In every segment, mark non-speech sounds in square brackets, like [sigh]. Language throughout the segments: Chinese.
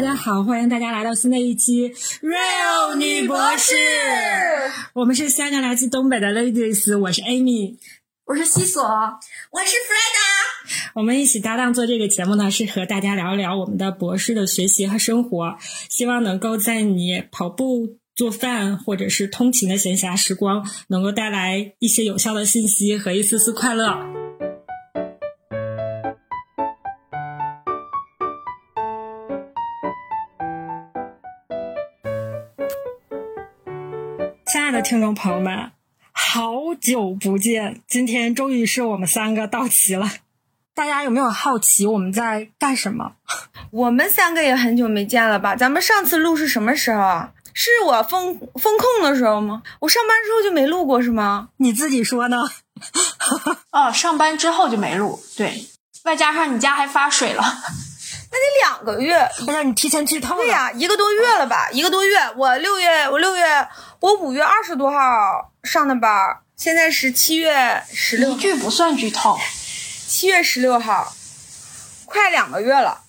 大家好，欢迎大家来到新的一期 Real 女博士。我们是三个来自东北的 ladies，我是 Amy，我是西索，我是 Freda。我们一起搭档做这个节目呢，是和大家聊一聊我们的博士的学习和生活，希望能够在你跑步、做饭或者是通勤的闲暇时光，能够带来一些有效的信息和一丝丝快乐。的听众朋友们，好久不见！今天终于是我们三个到齐了。大家有没有好奇我们在干什么？[laughs] 我们三个也很久没见了吧？咱们上次录是什么时候啊？是我封封控的时候吗？我上班之后就没录过是吗？你自己说呢？[laughs] 哦，上班之后就没录，对，外加上你家还发水了，[laughs] 那得两个月。哎呀，你提前剧透了。对呀，一个多月了吧？一个多月。我六月，我六月，我五月二十多号上的班，现在是七月十六。一句不算剧透。七月十六号，快两个月了。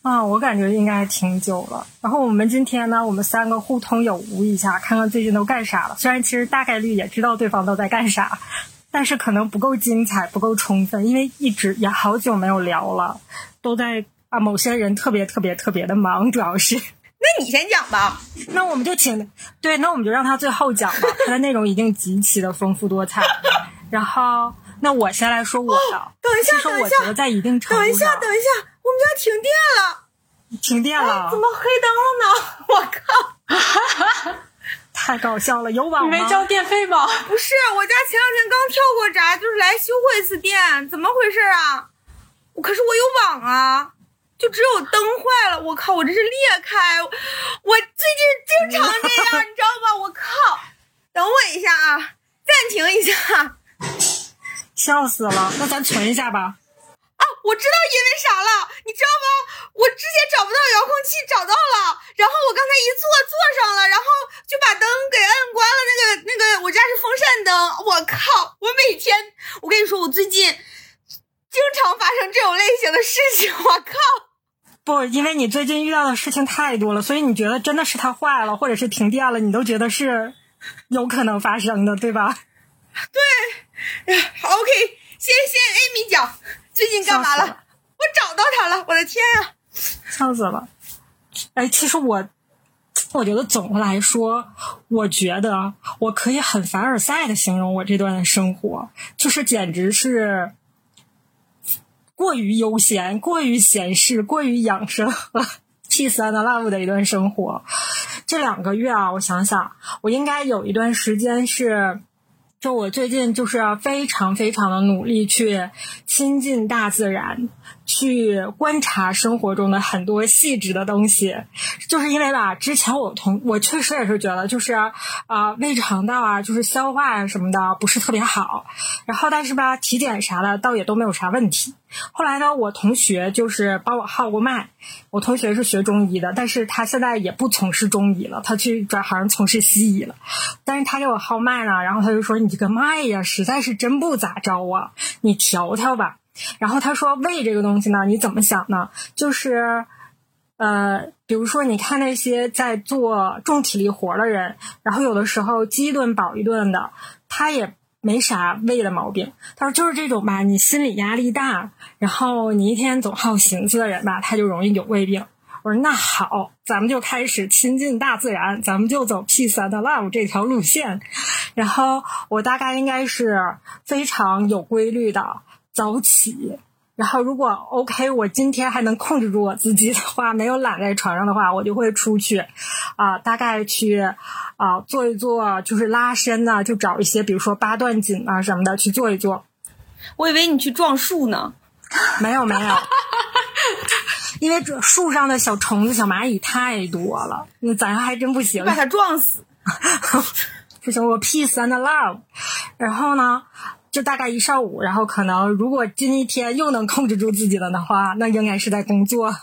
啊，我感觉应该挺久了。然后我们今天呢，我们三个互通有无一下，看看最近都干啥了。虽然其实大概率也知道对方都在干啥，但是可能不够精彩，不够充分，因为一直也好久没有聊了，都在啊，某些人特别特别特别的忙，主要是。那你先讲吧。那我们就请对，那我们就让他最后讲吧。[laughs] 他的内容一定极其的丰富多彩。然后，那我先来说我的。等一下，其实我觉得在一定程度上，等一下，等一下，我们家停电了。停电了？怎么黑灯了呢？[laughs] 我靠！太搞笑了，有网吗？你没交电费吗？不是，我家前两天刚跳过闸，就是来修过一次电，怎么回事啊？我可是我有网啊，就只有灯坏了。我靠，我这是裂开，我最近经常这样，你知道吧？我靠！等我一下啊，暂停一下。笑死了，那咱存一下吧。[laughs] 啊，我知道因为啥了，你知道吗？我之前找不到遥控器，找到了，然后我刚才一坐坐上了，然后就把灯给摁关了。那个那个，我家是风扇灯。我靠！我每天，我跟你说，我最近经常发生这种类型的事情。我靠！不，因为你最近遇到的事情太多了，所以你觉得真的是它坏了，或者是停电了，你都觉得是有可能发生的，对吧？对，好，OK，先先 Amy 讲。最近干嘛了？我找到他了！我的天啊，笑死了！哎，其实我，我觉得总的来说，我觉得我可以很凡尔赛的形容我这段生活，就是简直是过于悠闲、过于闲适、过于养生和 peace and love 的一段生活。这两个月啊，我想想，我应该有一段时间是。就我最近就是非常非常的努力去亲近大自然，去观察生活中的很多细致的东西，就是因为吧，之前我同我确实也是觉得就是啊胃肠道啊，就是消化啊什么的不是特别好，然后但是吧体检啥的倒也都没有啥问题。后来呢，我同学就是帮我号过脉。我同学是学中医的，但是他现在也不从事中医了，他去转行从事西医了。但是他给我号脉呢，然后他就说：“你这个脉呀，实在是真不咋着啊，你调调吧。”然后他说：“胃这个东西呢，你怎么想呢？就是，呃，比如说你看那些在做重体力活的人，然后有的时候饥一顿饱一顿的，他也。”没啥胃的毛病，他说就是这种吧，你心理压力大，然后你一天总好寻思的人吧，他就容易有胃病。我说那好，咱们就开始亲近大自然，咱们就走 peace and love 这条路线。然后我大概应该是非常有规律的早起。然后，如果 OK，我今天还能控制住我自己的话，没有懒在床上的话，我就会出去，啊，大概去啊做一做，就是拉伸呢，就找一些，比如说八段锦啊什么的去做一做。我以为你去撞树呢，没有没有，[laughs] 因为这树上的小虫子、小蚂蚁太多了，那咱还真不行，把它撞死。[laughs] 不行，我 peace and love。然后呢？就大概一上午，然后可能如果今天又能控制住自己了的话，那应该是在工作。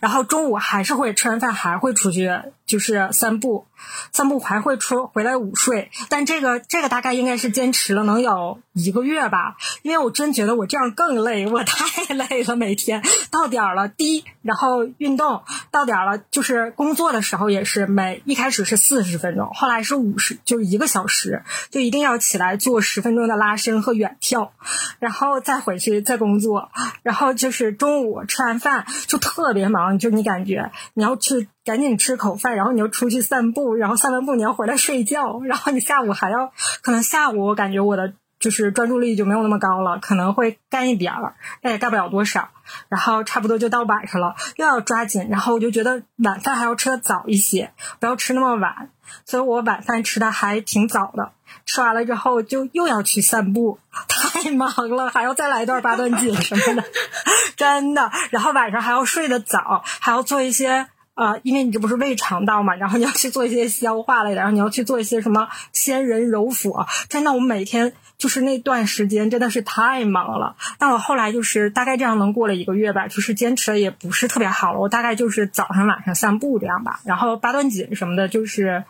然后中午还是会吃完饭还会出去就是散步，散步还会出回来午睡。但这个这个大概应该是坚持了能有一个月吧，因为我真觉得我这样更累，我 [laughs] 太累了，每天。到点儿了滴，然后运动。到点儿了，就是工作的时候也是每一开始是四十分钟，后来是五十，就是一个小时，就一定要起来做十分钟的拉伸和远跳，然后再回去再工作，然后就是中午吃完饭就特别忙，就你感觉你要去赶紧吃口饭，然后你就出去散步，然后散完步你要回来睡觉，然后你下午还要可能下午我感觉我的就是专注力就没有那么高了，可能会干一点儿，但也干不了多少，然后差不多就到晚上了，又要抓紧，然后我就觉得晚饭还要吃的早一些，不要吃那么晚，所以我晚饭吃的还挺早的。吃完了之后就又要去散步，太忙了，还要再来一段八段锦什么的，[laughs] 真的。然后晚上还要睡得早，还要做一些呃，因为你这不是胃肠道嘛，然后你要去做一些消化类的，然后你要去做一些什么仙人揉腹。真的，我每天就是那段时间真的是太忙了。但我后来就是大概这样能过了一个月吧，就是坚持的也不是特别好了。我大概就是早上晚上散步这样吧，然后八段锦什么的，就是。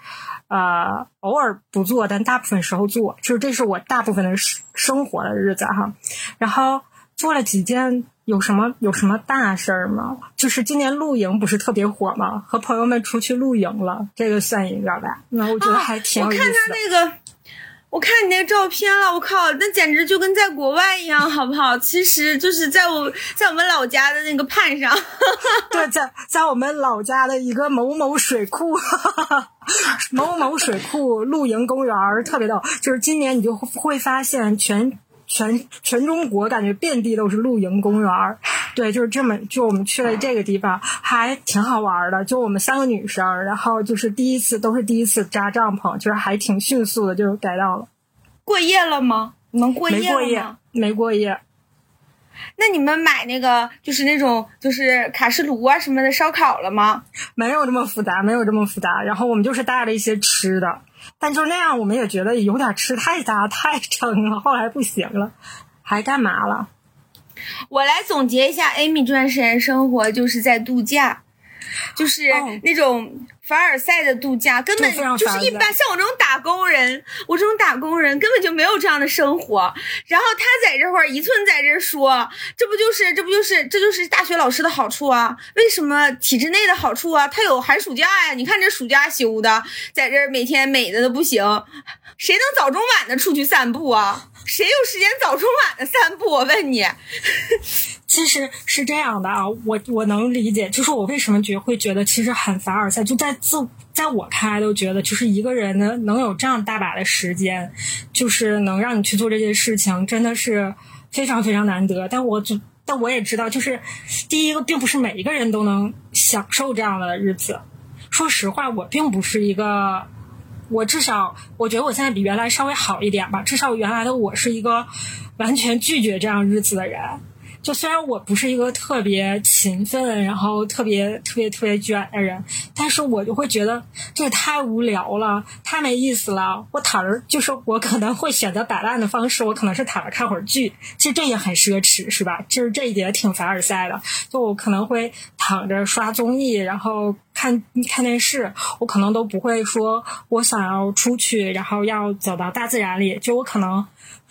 呃，偶尔不做，但大部分时候做，就是这是我大部分的生生活的日子哈。然后做了几件，有什么有什么大事儿吗？就是今年露营不是特别火吗？和朋友们出去露营了，这个算一个吧。那我觉得还挺有意思的。我看他那个，我看你那个照片了，我靠，那简直就跟在国外一样，好不好？其实就是在我在我们老家的那个畔上，[laughs] 对，在在我们老家的一个某某水库。[laughs] 某某水库露营公园特别逗，就是今年你就会发现全全全中国感觉遍地都是露营公园儿对，就是这么就我们去了这个地方，还挺好玩的。就我们三个女生，然后就是第一次都是第一次扎帐篷，就是还挺迅速的就改到了。过夜了吗？能过夜吗？没过夜，没过夜。那你们买那个就是那种就是卡式炉啊什么的烧烤了吗？没有这么复杂，没有这么复杂。然后我们就是带了一些吃的，但就那样，我们也觉得有点吃太杂太撑了。后来不行了，还干嘛了？我来总结一下，Amy 这段时间生活就是在度假，就是那种。凡尔赛的度假根本就是一般，像我这种打工人，我这种打工人根本就没有这样的生活。然后他在这会儿一寸在这说，这不就是这不就是这就是大学老师的好处啊？为什么体制内的好处啊？他有寒暑假呀！你看这暑假休的，在这每天美的都不行，谁能早中晚的出去散步啊？谁有时间早中晚的散步？我问你。[laughs] 其实是这样的啊，我我能理解，就是我为什么觉会觉得其实很凡尔赛，就在自在我看来都觉得，就是一个人呢能有这样大把的时间，就是能让你去做这些事情，真的是非常非常难得。但我就但我也知道，就是第一个，并不是每一个人都能享受这样的日子。说实话，我并不是一个，我至少我觉得我现在比原来稍微好一点吧，至少原来的我是一个完全拒绝这样日子的人。就虽然我不是一个特别勤奋，然后特别特别特别卷的人，但是我就会觉得这也太无聊了，太没意思了。我躺着，就是我可能会选择摆烂的方式，我可能是躺着看会儿剧，其实这也很奢侈，是吧？就是这一点挺凡尔赛的。就我可能会躺着刷综艺，然后看看电视，我可能都不会说我想要出去，然后要走到大自然里，就我可能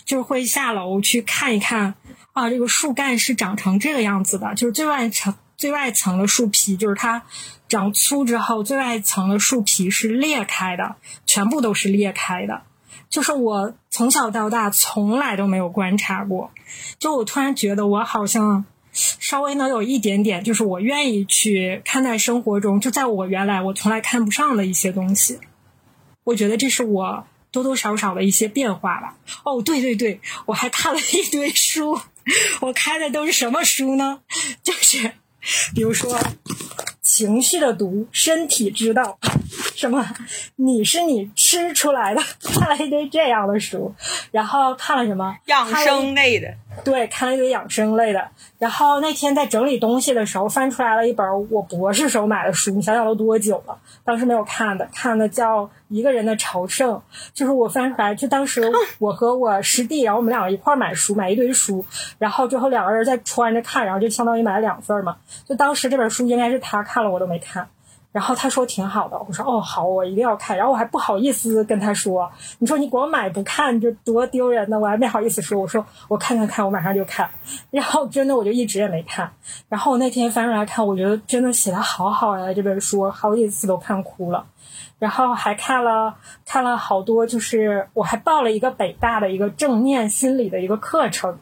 就会下楼去看一看。啊，这个树干是长成这个样子的，就是最外层最外层的树皮，就是它长粗之后，最外层的树皮是裂开的，全部都是裂开的。就是我从小到大从来都没有观察过，就我突然觉得我好像稍微能有一点点，就是我愿意去看待生活中，就在我原来我从来看不上的一些东西。我觉得这是我多多少少的一些变化吧。哦，对对对，我还看了一堆书。[laughs] 我开的都是什么书呢？就是，比如说《情绪的毒》《身体之道》《什么你是你吃出来的，看了一堆这样的书，然后看了什么养生类的，[laughs] 对，看了一堆养生类的。然后那天在整理东西的时候，翻出来了一本我博士时候买的书，你想想都多久了？当时没有看的，看的叫《一个人的朝圣》，就是我翻出来，就当时我和我师弟，然后我们两个一块买书，买一堆书，然后之后两个人在穿着看，然后就相当于买了两份嘛。就当时这本书应该是他看了，我都没看。然后他说挺好的，我说哦好，我一定要看。然后我还不好意思跟他说，你说你光买不看就多丢人呢，我还没好意思说。我说我看看看，我马上就看。然后真的我就一直也没看。然后我那天翻出来看，我觉得真的写的好好呀，这本书好几次都看哭了。然后还看了看了好多，就是我还报了一个北大的一个正念心理的一个课程。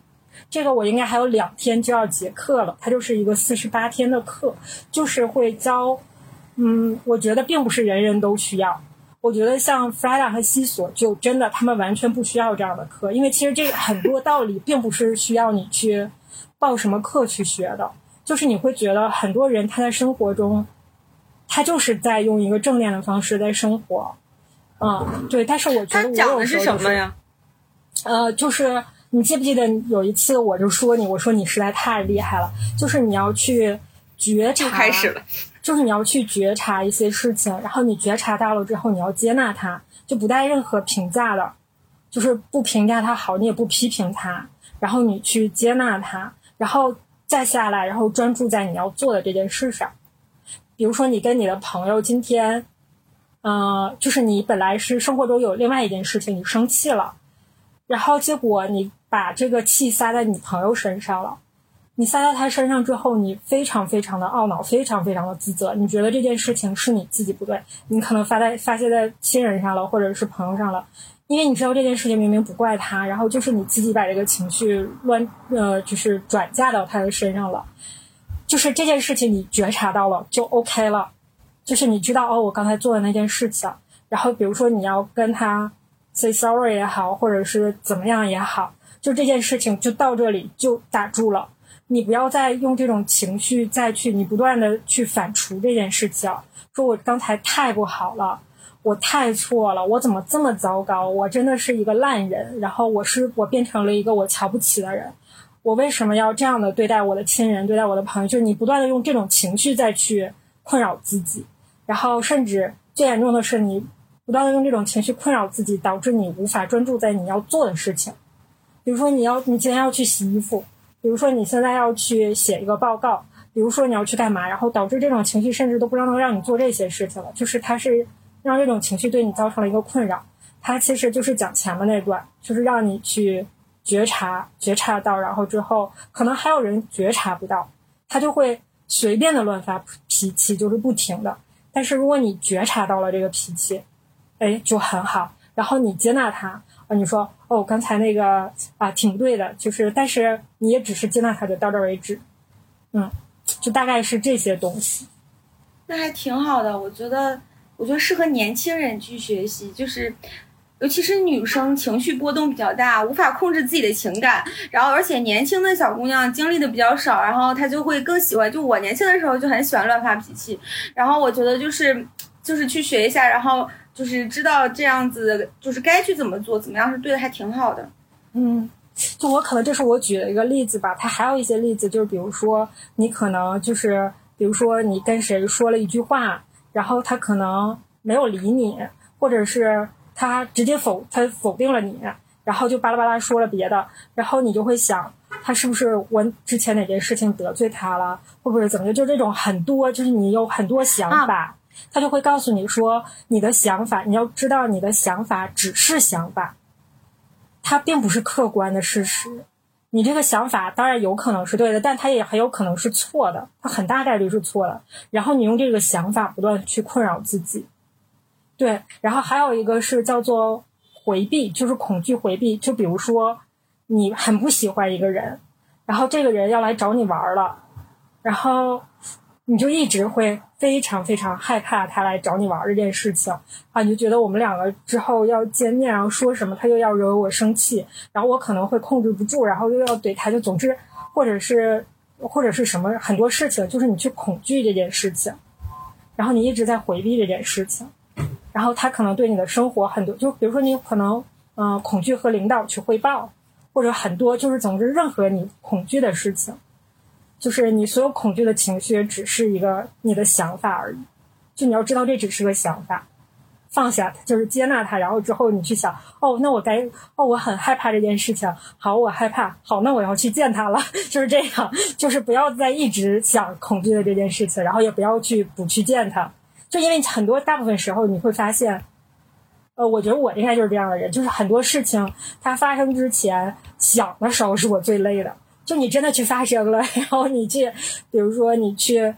这个我应该还有两天就要结课了，它就是一个四十八天的课，就是会教。嗯，我觉得并不是人人都需要。我觉得像弗拉达和西索，就真的他们完全不需要这样的课，因为其实这很多道理并不是需要你去报什么课去学的。就是你会觉得很多人他在生活中，他就是在用一个正念的方式在生活。嗯，对。但是我觉得我讲的是什么呀？呃，就是你记不记得有一次我就说你，我说你实在太厉害了，就是你要去觉察。开始了。就是你要去觉察一些事情，然后你觉察到了之后，你要接纳它，就不带任何评价的，就是不评价它好，你也不批评它，然后你去接纳它，然后再下来，然后专注在你要做的这件事上。比如说，你跟你的朋友今天，呃，就是你本来是生活中有另外一件事情，你生气了，然后结果你把这个气撒在你朋友身上了。你撒在他身上之后，你非常非常的懊恼，非常非常的自责。你觉得这件事情是你自己不对，你可能发在发泄在亲人上了，或者是朋友上了，因为你知道这件事情明明不怪他，然后就是你自己把这个情绪乱呃，就是转嫁到他的身上了。就是这件事情你觉察到了就 OK 了，就是你知道哦，我刚才做的那件事情，然后比如说你要跟他 say sorry 也好，或者是怎么样也好，就这件事情就到这里就打住了。你不要再用这种情绪再去，你不断的去反刍这件事情，说我刚才太不好了，我太错了，我怎么这么糟糕？我真的是一个烂人，然后我是我变成了一个我瞧不起的人，我为什么要这样的对待我的亲人，对待我的朋友？就是你不断的用这种情绪再去困扰自己，然后甚至最严重的是你不断的用这种情绪困扰自己，导致你无法专注在你要做的事情，比如说你要你今天要去洗衣服。比如说你现在要去写一个报告，比如说你要去干嘛，然后导致这种情绪甚至都不让能让你做这些事情了，就是它是让这种情绪对你造成了一个困扰。它其实就是讲前面那段，就是让你去觉察、觉察到，然后之后可能还有人觉察不到，他就会随便的乱发脾气，就是不停的。但是如果你觉察到了这个脾气，哎，就很好，然后你接纳他。啊你说哦，刚才那个啊，挺对的，就是，但是你也只是接纳他，就到这儿为止，嗯，就大概是这些东西。那还挺好的，我觉得，我觉得适合年轻人去学习，就是，尤其是女生情绪波动比较大，无法控制自己的情感，然后而且年轻的小姑娘经历的比较少，然后她就会更喜欢，就我年轻的时候就很喜欢乱发脾气，然后我觉得就是，就是去学一下，然后。就是知道这样子，就是该去怎么做，怎么样是对的，还挺好的。嗯，就我可能这是我举了一个例子吧。他还有一些例子，就是比如说你可能就是，比如说你跟谁说了一句话，然后他可能没有理你，或者是他直接否他否定了你，然后就巴拉巴拉说了别的，然后你就会想，他是不是我之前哪件事情得罪他了，会不会怎么的？就这种很多，就是你有很多想法。他就会告诉你说，你的想法，你要知道，你的想法只是想法，它并不是客观的事实。你这个想法当然有可能是对的，但它也很有可能是错的，它很大概率是错的。然后你用这个想法不断去困扰自己，对。然后还有一个是叫做回避，就是恐惧回避。就比如说，你很不喜欢一个人，然后这个人要来找你玩了，然后。你就一直会非常非常害怕他来找你玩这件事情啊！你就觉得我们两个之后要见面，然后说什么他又要惹我生气，然后我可能会控制不住，然后又要怼他，就总之或者是或者是什么很多事情，就是你去恐惧这件事情，然后你一直在回避这件事情。然后他可能对你的生活很多，就比如说你可能嗯、恐惧和领导去汇报，或者很多就是总之任何你恐惧的事情，就是你所有恐惧的情绪只是一个你的想法而已，就你要知道这只是个想法。放下它，就是接纳它，然后之后你去想，哦，那我该，哦，我很害怕这件事情，好，我害怕，好，那我要去见他了，[laughs] 就是这样，就是不要再一直想恐惧的这件事情，然后也不要去不去见他，就因为很多大部分时候你会发现，呃，我觉得我应该就是这样的人，就是很多事情它发生之前想的时候是我最累的，就你真的去发声了，[laughs] 然后你去，比如说你去。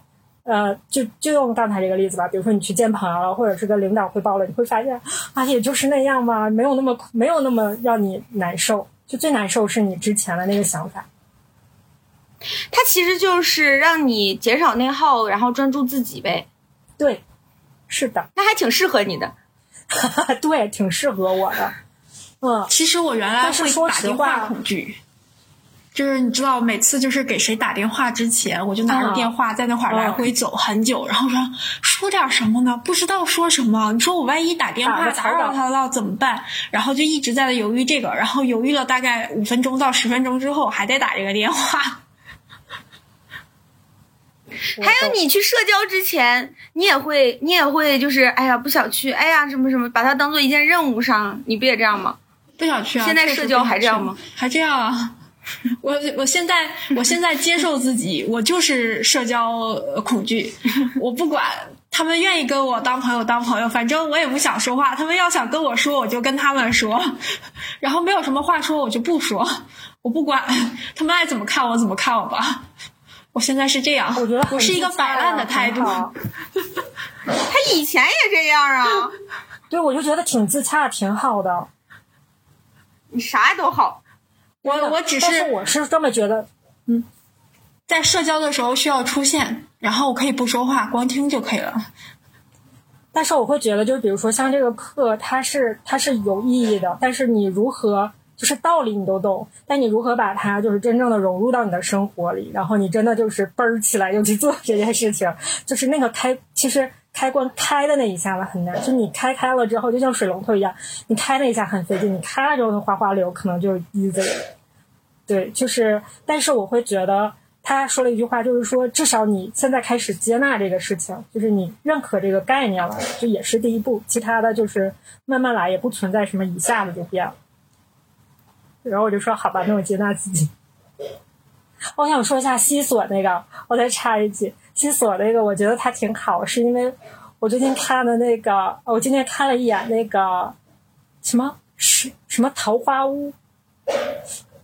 呃，就就用刚才这个例子吧，比如说你去见朋友了，或者是跟领导汇报了，你会发现啊，也就是那样嘛，没有那么没有那么让你难受，就最难受是你之前的那个想法。它其实就是让你减少内耗，然后专注自己呗。对，是的，那还挺适合你的。[laughs] 对，挺适合我的。嗯，其实我原来但是会说实打电话话恐惧，就是你知道，每次就是给谁打电话之前，我就拿着嗯电话在那块儿来回走很久，然后说说点什么呢？不知道说什么。你说我万一打电话打扰他了怎么办？然后就一直在犹豫这个，然后犹豫了大概五分钟到十分钟之后，还得打这个电话。还有你去社交之前，你也会，你也会就是，哎呀，不想去，哎呀，什么什么，把它当做一件任务上，你不也这样吗？不想去啊！现在社交还这样吗？还这样啊！[laughs] 我我现在我现在接受自己，我就是社交呃恐惧，[laughs] 我不管他们愿意跟我当朋友当朋友，反正我也不想说话。他们要想跟我说，我就跟他们说，然后没有什么话说，我就不说，我不管他们爱怎么看我怎么看我吧。我现在是这样，我觉得我是一个摆烂的啊态度 [laughs] 他以前也这样啊，对，我就觉得挺自洽，挺好的。你啥都好。我我只但是是我是这么觉得，嗯在社交的时候需要出现，然后我可以不说话，光听就可以了。但是我会觉得，就是比如说像这个课，它是它是有意义的，但是你如何就是道理你都懂，但你如何把它就是真正的融入到你的生活里，然后你真的就是嘣儿起来就去做这件事情，就是那个开其实开关开的那一下子很难，就你开开了之后，就像水龙头一样，你开那一下很费劲，你开了之后它哗哗流可能就 easy 了。对，就是，但是我会觉得他说了一句话，就是说，至少你现在开始接纳这个事情，就是你认可这个概念了，这也是第一步，其他的就是慢慢来，也不存在什么一下子就变了。然后我就说，好吧，那我接纳自己。[laughs] 我想说一下西索那个，我再插一句，西所那个，我觉得他挺好，是因为我最近看的那个，我今天看了一眼那个什么什什么桃花坞，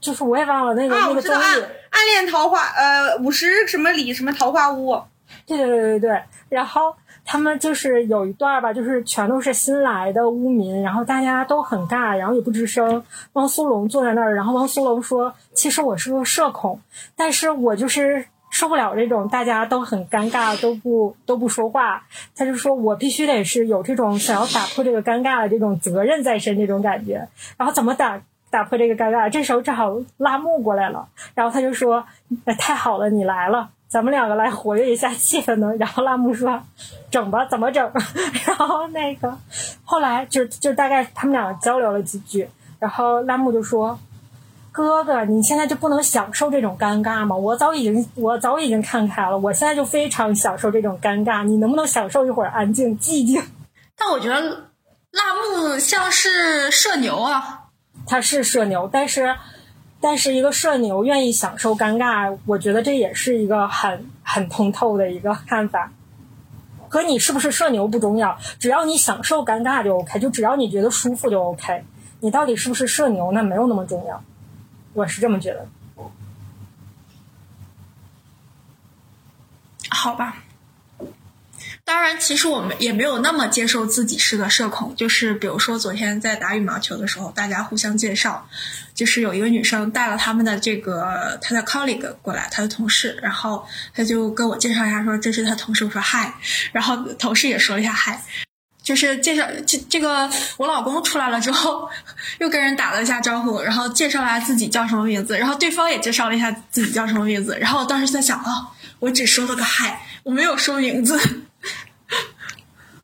就是我也忘了那个、啊，那个综艺暗，暗恋桃花，呃，五十什么里什么桃花坞，对对对对对，然后他们就是有一段吧，就是全都是新来的污民，然后大家都很尬，然后也不吱声。汪苏泷坐在那儿，然后汪苏泷说：“其实我是个社恐，但是我就是受不了这种大家都很尴尬，都不都不说话。”他就说：“我必须得是有这种想要打破这个尴尬的这种责任在身，这种感觉。然后怎么打？”打破这个尴尬，这时候正好拉木过来了，然后他就说：“哎，太好了，你来了，咱们两个来活跃一下气氛呢。”然后拉木说：“整吧，怎么整？” [laughs] 然后那个后来就就大概他们两个交流了几句，然后拉木就说：“哥哥，你现在就不能享受这种尴尬吗？我早已经我早已经看开了，我现在就非常享受这种尴尬，你能不能享受一会儿安静寂静？”但我觉得辣木像是社牛啊，他是社牛，但是但是一个社牛愿意享受尴尬，我觉得这也是一个很很通透的一个看法。和你是不是社牛不重要，只要你享受尴尬就 OK，就只要你觉得舒服就 OK。你到底是不是社牛，那没有那么重要，我是这么觉得。好吧。当然，其实我们也没有那么接受自己是个社恐。就是比如说，昨天在打羽毛球的时候，大家互相介绍，就是有一个女生带了他们的这个她的 colleague 过来，她的同事，然后她就跟我介绍一下，说这是她同事，我说嗨，然后同事也说了一下嗨。就是介绍这这个我老公出来了之后，又跟人打了一下招呼，然后介绍了下自己叫什么名字，然后对方也介绍了一下自己叫什么名字，然后我当时在想，哦，我只说了个嗨，我没有说名字。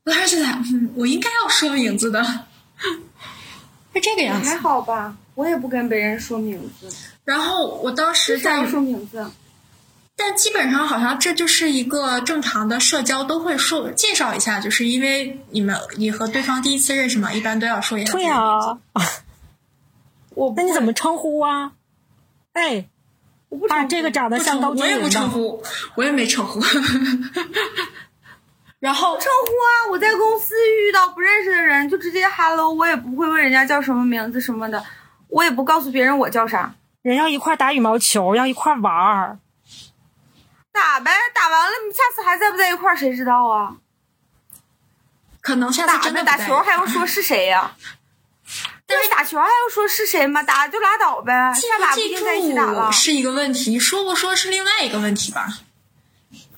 我当时就在，嗯，我应该要说名字的，是这个样子还。好吧，我也不跟别人说名字，然后我当时在说名字？但基本上好像这就是一个正常的社交都会说介绍一下，就是因为你们你和对方第一次认识嘛，一般都要说一下对的名字。啊，[laughs] 我那你怎么称呼啊？哎，啊，我不称呼这个长得像高称呼，我也不称呼，我也没称呼。[laughs] 然后称呼啊！我在公司遇到不认识的人就直接 hello，我也不会问人家叫什么名字什么的，我也不告诉别人我叫啥，人要一块儿打羽毛球，要一块儿玩儿。打呗，打完了你下次还在不在一块儿谁知道啊？可能下次真的不在打球还要说是谁呀、[laughs] 但是打球还要说是谁吗？打就拉倒呗，记下把不记不一定在一起打。是一个问题，说不说是另外一个问题吧。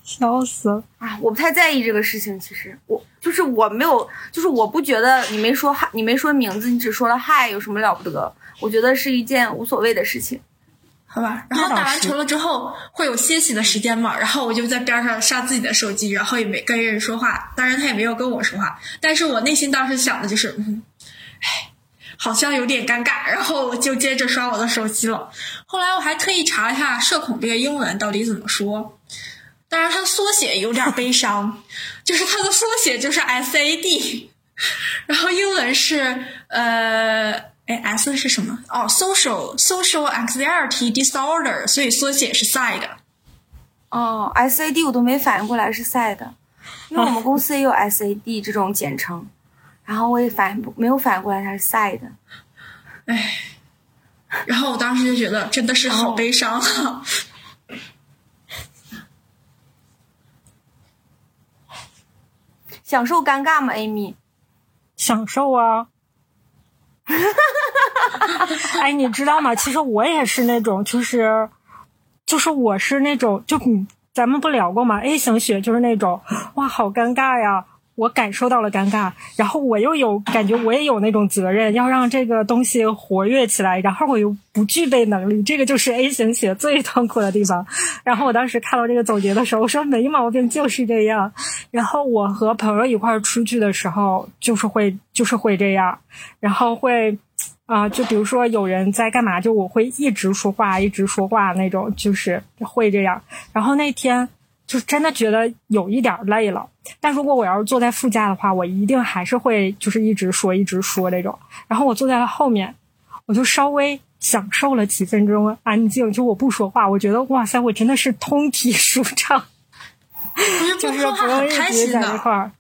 笑死了！啊，我不太在意这个事情。其实我就是我没有，就是我不觉得你没说嗨，你没说名字，你只说了嗨，有什么了不得？我觉得是一件无所谓的事情。好吧，然后打完球了之后会有歇息的时间嘛，然后我就在边上刷自己的手机，然后也没跟人说话，当然他也没有跟我说话，但是我内心当时想的就是，嗯，唉，好像有点尴尬，然后我就接着刷我的手机了。后来我还特意查了一下社恐这个英文到底怎么说，当然它的缩写有点悲伤，就是它的缩写就是 SAD，然后英文是呃。哎，S 是什么？哦，social social anxiety disorder，所以缩写是 SIDE。哦，SAD 我都没反应过来是 SAD，因为我们公司也有 SAD 这种简称，然后我也反应不没有反应过来它是 SAD。哎，然后我当时就觉得真的是好悲伤啊！享受尴尬吗，Amy？享受啊！哈哈哈哎，你知道吗？其实我也是那种，就是，就是我是那种，就咱们不聊过吗？A 型血就是那种，哇，好尴尬呀！我感受到了尴尬，然后我又有感觉，我也有那种责任，要让这个东西活跃起来，然后我又不具备能力，这个就是 A 型血最痛苦的地方。然后我当时看到这个总结的时候，我说没毛病，就是这样。然后我和朋友一块儿出去的时候，就是会就是会这样，然后会啊、就比如说有人在干嘛，就我会一直说话，一直说话那种，就是会这样。然后那天就真的觉得有一点累了，但如果我要是坐在副驾的话，我一定还是会就是一直说一直说这种。然后我坐在了后面，我就稍微享受了几分钟安静，就我不说话，我觉得哇塞，我真的是通体舒畅。就是不用一直在一。块儿。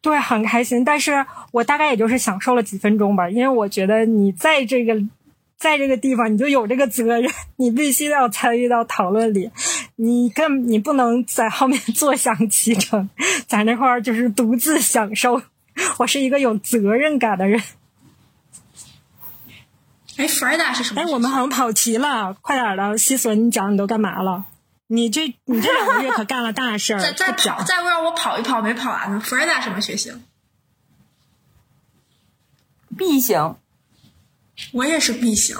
对，很开心，但是我大概也就是享受了几分钟吧，因为我觉得你在这个，在这个地方你就有这个责任，你必须要参与到讨论里，你更你不能在后面坐享其成，在那块儿就是独自享受。我是一个有责任感的人。哎，Frida 是什么哎，我们好像跑题了，快点儿的，西索，你讲你都干嘛了？你这你这两个月可干了大事儿，再再。再让我跑一跑，没跑完呢。Frida 什么血型？B 型，我也是 B 型，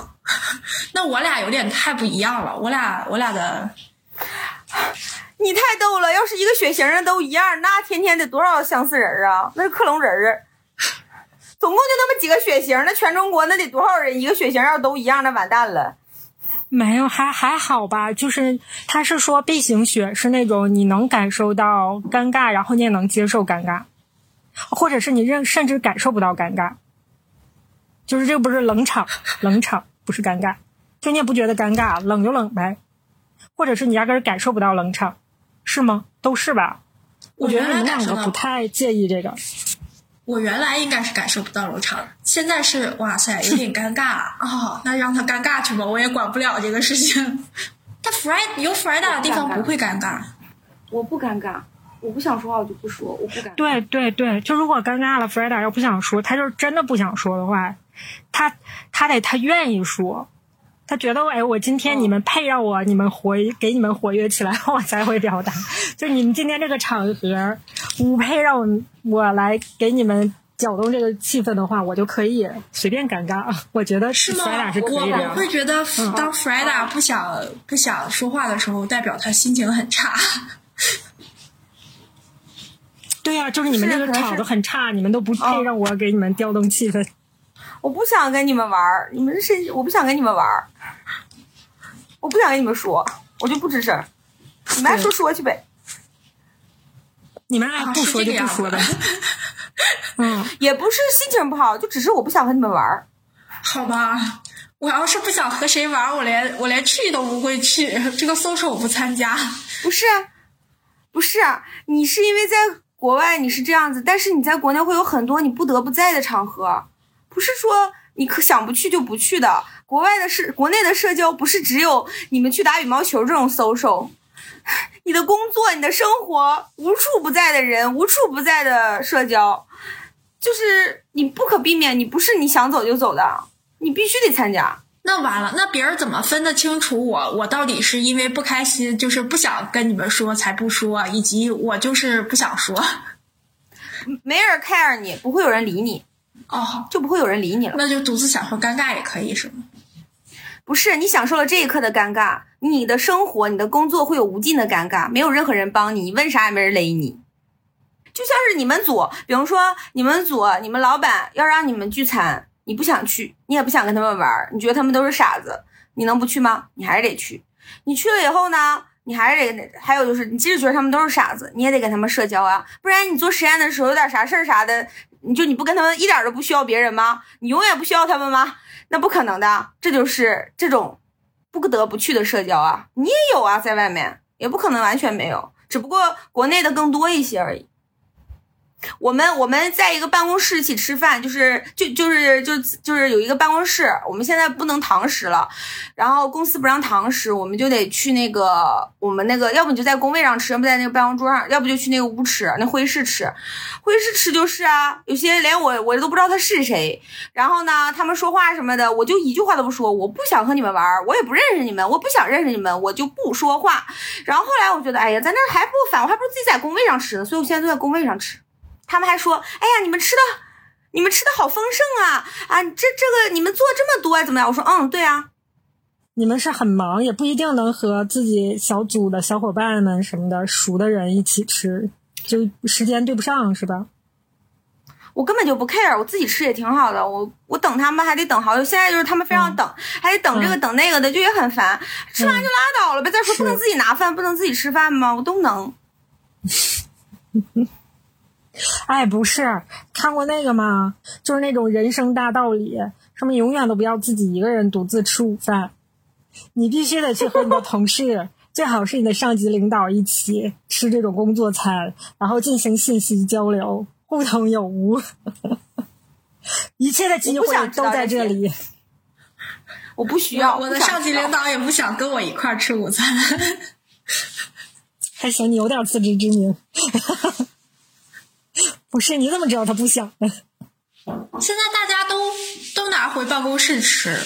[laughs] 那我俩有点太不一样了。我俩我俩的 [laughs] 你太逗了！要是一个血型的都一样，那天天得多少相似人啊？那是克隆人儿。总共就那么几个血型，那全中国那得多少人？一个血型要都一样，那完蛋了。没有，还还好吧。就是他是说 B 型血是那种你能感受到尴尬，然后你也能接受尴尬，或者是你认甚至感受不到尴尬。就是这个不是冷场，冷场不是尴尬，就你也不觉得尴尬，冷就冷呗。或者是你压根儿感受不到冷场，是吗？都是吧？我觉得你们两个不太介意这个。我原来应该是感受不到冷场，现在是哇塞，有点尴尬哦，那让他尴尬去吧，我也管不了这个事情。他 Fred 有 Frida 的地方不会尴尬，我不尴尬，我不想说话我就不说，我不尴尬。对对对，就如果尴尬了，Freda 要不想说，他就是真的不想说的话，他他得他愿意说，他觉得哎，我今天你们配让我你们活给你们活跃起来，[laughs] 我才会表达。[laughs] 就你们今天这个场合，不配让我我来给你们搅动这个气氛的话，我就可以随便尴尬。[laughs] 我觉得是吗？是我我。会觉得，当 Freda 不想不想说话的时候，代表他心情很差。对呀、就是你们这个场子很差，你们都不配哦让我给你们调动气氛。我不想跟你们玩儿，你们是我不想跟你们玩儿，我不想跟你们说，我就不吱声，你们爱说说去呗，你们爱啊不说就不说呗样。嗯，[laughs] 也不是心情不好，就只是我不想和你们玩儿。好吧，我要是不想和谁玩，我连我连去都不会去，这个 social 我不参加。不是，不是，你是因为在国外你是这样子，但是你在国内会有很多你不得不在的场合，不是说你可想不去就不去的。国外的社，国内的社交不是只有你们去打羽毛球这种 social，[laughs] 你的工作、你的生活，无处不在的人，无处不在的社交，就是你不可避免，你不是你想走就走的，你必须得参加。那完了，那别人怎么分得清楚我我到底是因为不开心，就是不想跟你们说才不说，以及我就是不想说？没人 care 你，不会有人理你，哦，就不会有人理你了。那就独自享受尴尬也可以是吗？不是你享受了这一刻的尴尬，你的生活、你的工作会有无尽的尴尬，没有任何人帮你，你问啥也没人勒你。就像是你们组，比如说你们组，你们老板要让你们聚餐，你不想去，你也不想跟他们玩，你觉得他们都是傻子，你能不去吗？你还是得去。你去了以后呢，你还是得，还有就是，你即使觉得他们都是傻子，你也得跟他们社交啊，不然你做实验的时候有点啥事儿啥的，你就你不跟他们一点都不需要别人吗？你永远不需要他们吗？那不可能的，这就是这种不得不去的社交啊！你也有啊，在外面也不可能完全没有，只不过国内的更多一些而已。我们我们在一个办公室一起吃饭，就是就就是就就是有一个办公室，我们现在不能堂食了，然后公司不让堂食，我们就得去那个我们那个，要不你就在工位上吃，要不在那个办公桌上，要不就去那个屋吃，那会议室吃。会议室吃就是啊，有些连我我都不知道他是谁，然后呢，他们说话什么的，我就一句话都不说，我不想和你们玩，我也不认识你们，我不想认识你们，我就不说话。然后后来我觉得，哎呀，在那还不烦，我还不如自己在工位上吃呢，所以我现在都在工位上吃。他们还说，哎呀，你们吃的，你们吃的好丰盛啊啊，这这个你们做这么多啊，怎么样？我说，嗯，对啊，你们是很忙，也不一定能和自己小组的小伙伴们什么的熟的人一起吃，就时间对不上是吧？我根本就不 care，我自己吃也挺好的。我我等他们还得等好久，现在就是他们非要等，还得等这个等那个的，就也很烦。吃完就拉倒了呗。再说不能自己拿饭，不能自己吃饭吗？我都能。[laughs] 哎，不是看过那个吗？就是那种人生大道理，什么永远都不要自己一个人独自吃午饭，你必须得去和你的同事，最好是你的上级领导一起吃这种工作餐，然后进行信息交流，互通有无。一切的机会都在这里。[laughs] 我不需要。我的上级领导也不想跟我一块儿吃午餐。还行，你有点自知之明。[laughs] 不是，你怎么知道他不想呢？[laughs] 现在大家都都拿回办公室吃，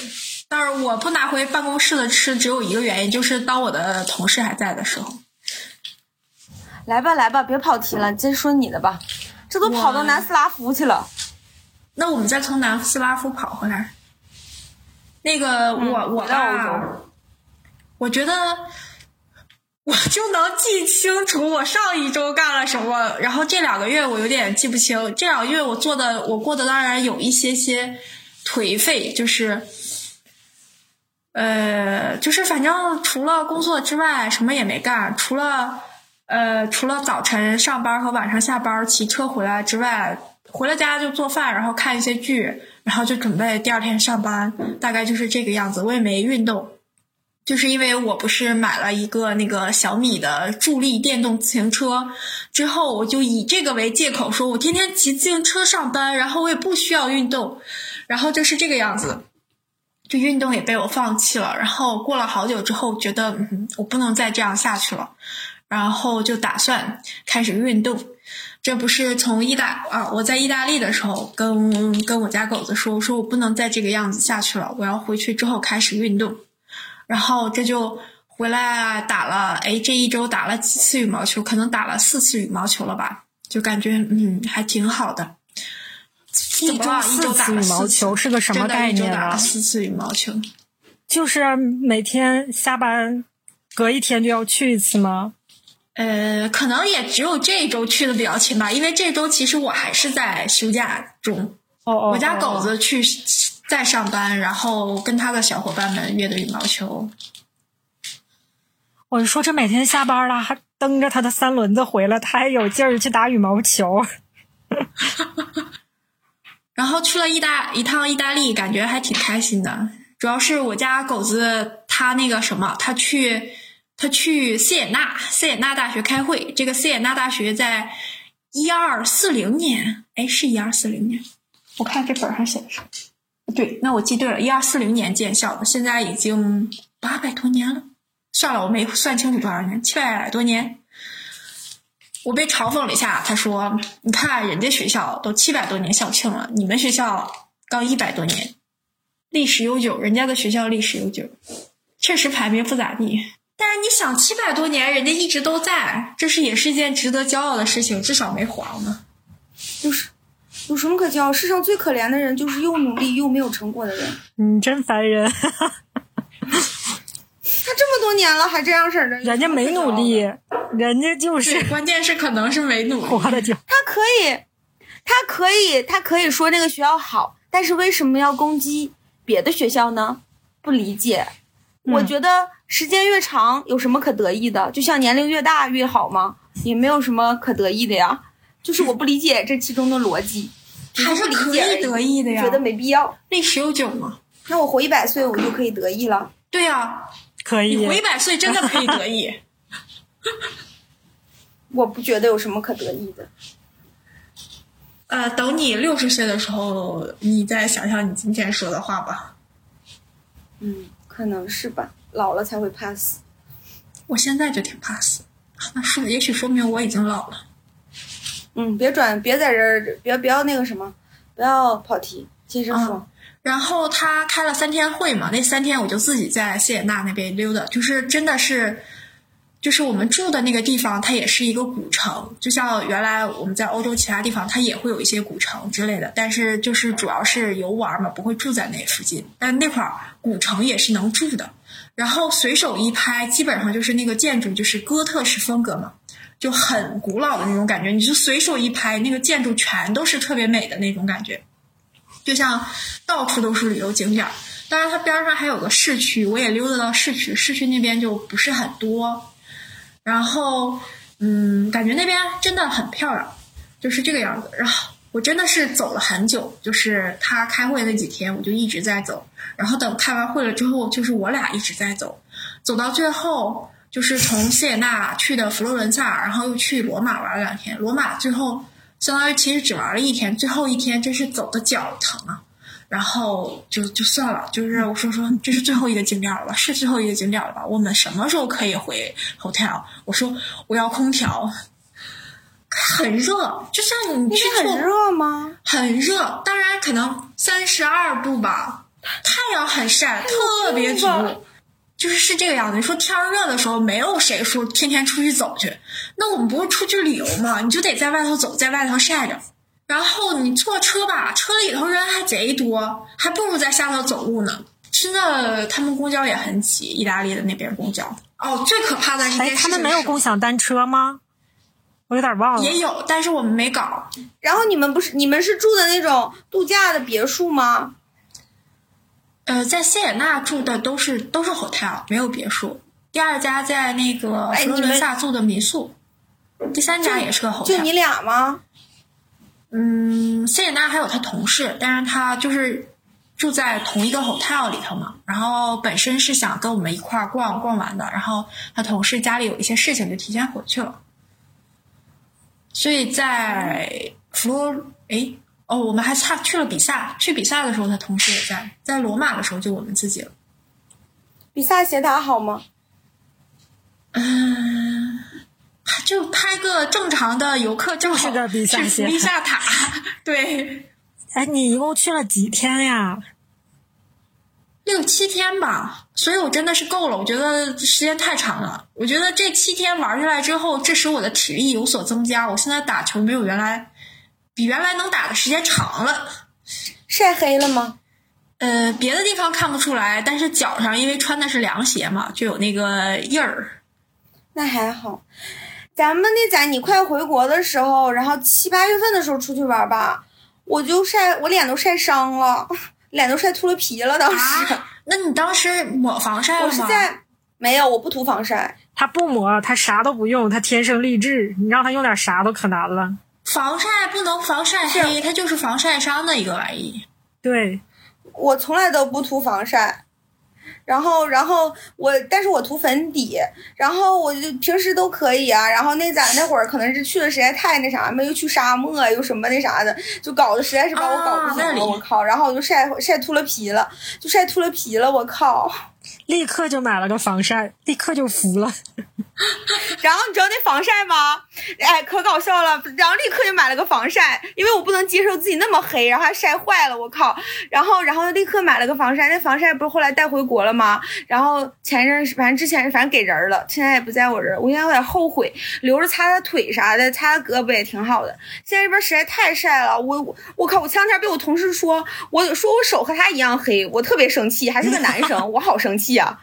但是我不拿回办公室的吃，只有一个原因，就是当我的同事还在的时候。来吧来吧，别跑题了，接着说你的吧。这都跑到南斯拉夫去了。那我们再从南斯拉夫跑回来。那个我、我吧洲，我觉得我就能记清楚我上一周干了什么，然后这两个月我有点记不清。这两个月我做的，我过得当然有一些些颓废，就是。呃，就是反正除了工作之外，什么也没干。除了呃，除了早晨上班和晚上下班骑车回来之外，回了家就做饭，然后看一些剧，然后就准备第二天上班，大概就是这个样子。我也没运动，就是因为我不是买了一个那个小米的助力电动自行车，之后我就以这个为借口说，我天天骑自行车上班，然后我也不需要运动，然后就是这个样子。就运动也被我放弃了，然后过了好久之后，觉得嗯，我不能再这样下去了，然后就打算开始运动。这不是从意大啊，我在意大利的时候跟跟我家狗子说，我说我不能再这个样子下去了，我要回去之后开始运动。然后这就回来打了，哎，这一周打了几次羽毛球，可能打了四次羽毛球了吧，就感觉嗯还挺好的。一周一四周打次羽毛球是个什么概念啊？四次羽毛球。就是每天下班隔一天就要去一次吗？呃，可能也只有这一周去的比较勤吧，因为这周其实我还是在休假中。哦哦，我家狗哦子去在上班，然后跟他的小伙伴们约的羽毛球。我就说这每天下班了还蹬着他的三轮子回来，他还有劲儿去打羽毛球。[laughs] 然后去了意大一趟意大利，感觉还挺开心的。主要是我家狗子他那个什么，他去他去斯也纳斯也纳大学开会。这个斯也纳大学在一二四零年，哎，是一二四零年。我看这本上写的是，对，那我记对了，一二四零年建校的，现在已经八百多年了。算了，我没算清楚多少年，七百多年。我被嘲讽了一下，他说：“你看人家学校都七百多年校庆了，你们学校刚一百多年，历史悠久。人家的学校历史悠久，确实排名不咋地。但是你想，七百多年人家一直都在，这是也是一件值得骄傲的事情，至少没黄呢。就是有什么可骄傲？世上最可怜的人就是又努力又没有成果的人。[laughs] 你真烦人，[laughs] 他这么多年了还这样式儿的，人家没努力，人家就是，关键是可能是没努 [laughs] 他可以，他可以，他可以说那个学校好，但是为什么要攻击别的学校呢？不理解。我嗯觉得时间越长，有什么可得意的？就像年龄越大越好吗？也没有什么可得意的呀。就是我不理解这其中的逻辑，还是可以解得意的呀觉得没必要。历史悠久嘛。那我活一百岁，我就可以得意了。对呀、可以你活一百岁真的可以得意。[laughs] 我不觉得有什么可得意的。呃，等你六十岁的时候，你再想想你今天说的话吧。嗯，可能是吧，老了才会怕死。我现在就挺怕死，那是也许说明我已经老了。嗯，别转，别在这儿，别不要那个什么，不要跑题，接着说。然后他开了三天会嘛，那三天我就自己在谢也纳那边溜达，就是真的是，就是我们住的那个地方，它也是一个古城，就像原来我们在欧洲其他地方，它也会有一些古城之类的，但是就是主要是游玩嘛，不会住在那附近。但那块儿古城也是能住的，然后随手一拍，基本上就是那个建筑就是哥特式风格嘛，就很古老的那种感觉，你就随手一拍，那个建筑全都是特别美的那种感觉。就像到处都是旅游景点儿。当然，它边上还有个市区，我也溜达到市区，市区那边就不是很多。然后，嗯，感觉那边真的很漂亮，就是这个样子。然后我真的是走了很久，就是他开会那几天，我就一直在走。然后等开完会了之后，就是我俩一直在走，走到最后就是从谢也纳去的佛罗伦萨，然后又去罗马玩了两天。罗马最后相当于其实只玩了一天，最后一天真是走的脚疼啊。然后就就算了，就是我说说这是最后一个景点了吧？是最后一个景点了吧？我们什么时候可以回 hotel？我说我要空调，很热，就像你去很热吗？很热，当然可能三十二度吧，太阳很晒，特别足吧，就是是这个样子。你说天热的时候，没有谁说天天出去走去，那我们不是出去旅游吗？你就得在外头走，在外头晒着。然后你坐车吧，车里头人还贼多，还不如在下头走路呢。真的，他们公交也很挤，意大利的那边公交。哦，最可怕的是一哎，件事他们没有共享单车吗？我有点忘了。也有，但是我们没搞。然后你们不是你们是住的那种度假的别墅吗？呃，在谢也纳住的都是都是 hotel，没有别墅。第二家在那个佛罗伦萨住的民宿，第三家也是个 hotel。就你俩吗？嗯，谢也纳还有他同事，但是他就是住在同一个 hotel 里头嘛。然后本身是想跟我们一块儿逛逛完的，然后他同事家里有一些事情，就提前回去了。所以在佛罗，诶，哦，我们还差去了比萨。去比萨的时候，他同事也在；在罗马的时候，就我们自己了。比萨斜塔好吗？嗯，就拍个正常的游客照，就是个比萨去斜塔。[laughs] 对，哎，你一共去了几天呀？六七天吧，所以我真的是够了。我觉得时间太长了。我觉得这七天玩下来之后，这使我的体力有所增加。我现在打球没有原来比原来能打的时间长了。晒黑了吗？呃，别的地方看不出来，但是脚上因为穿的是凉鞋嘛，就有那个印儿。那还好。咱们那在你快回国的时候，然后七八月份的时候出去玩吧，我就晒我脸都晒伤了，脸都晒秃了皮了。当时、啊，[laughs] 那你当时抹防晒了吗？我是在没有，我不涂防晒。他不抹，他啥都不用，他天生丽质。你让他用点啥都可难了。防晒不能防晒黑，它就是防晒伤的一个玩意。对，我从来都不涂防晒。然后，然后我，但是我涂粉底，然后我就平时都可以啊。然后那咱那会儿可能是去的实在太那啥嘛，又去沙漠，又什么那啥的，就搞得实在是把我搞不行了。我靠！然后我就晒晒秃了皮了，就晒秃了皮了。我靠！立刻就买了个防晒，立刻就服了。[laughs] 然后你知道那防晒吗？哎，可搞笑了。然后立刻就买了个防晒，因为我不能接受自己那么黑，然后还晒坏了。我靠！然后，然后立刻买了个防晒。那防晒不是后来带回国了吗？然后前阵反正之前反正给人了，现在也不在我这儿。我现在有点后悔，留着擦擦腿啥的，擦擦胳膊也挺好的。现在这边实在太晒了，我我靠！我前两天被我同事说，我说我手和他一样黑，我特别生气，还是个男生，[laughs] 我好生气啊！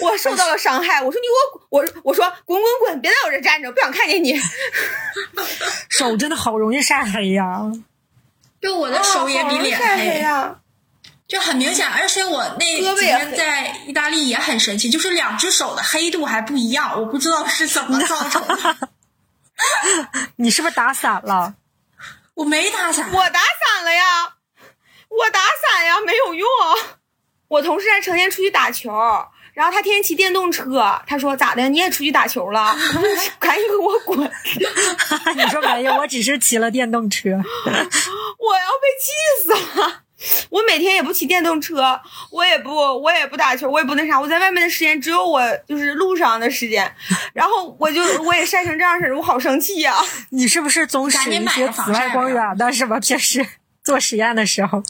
我受到了伤害，我说你给我，我我说滚滚滚，别在我这站着，不想看见你。[laughs] 手真的好容易晒黑呀，就我的手也比脸黑呀，就很明显。而且我那几天在意大利也很神奇，就是两只手的黑度还不一样，我不知道是怎么造成的。[laughs] 你是不是打伞了？我没打伞，我打伞了呀，我打伞呀，没有用。我同事还成天出去打球。然后他天天骑电动车，他说咋的？你也出去打球了？[laughs] 赶紧给我滚！你说没有？我只是骑了电动车。[laughs] 我要被气死了！[laughs] 我每天也不骑电动车，我也不，我也不打球，我也不那啥。我在外面的时间只有我就是路上的时间，然后我就我也晒成这样式儿，我好生气呀！你是不是总使一些紫外光源的？是吧？平时做实验的时候。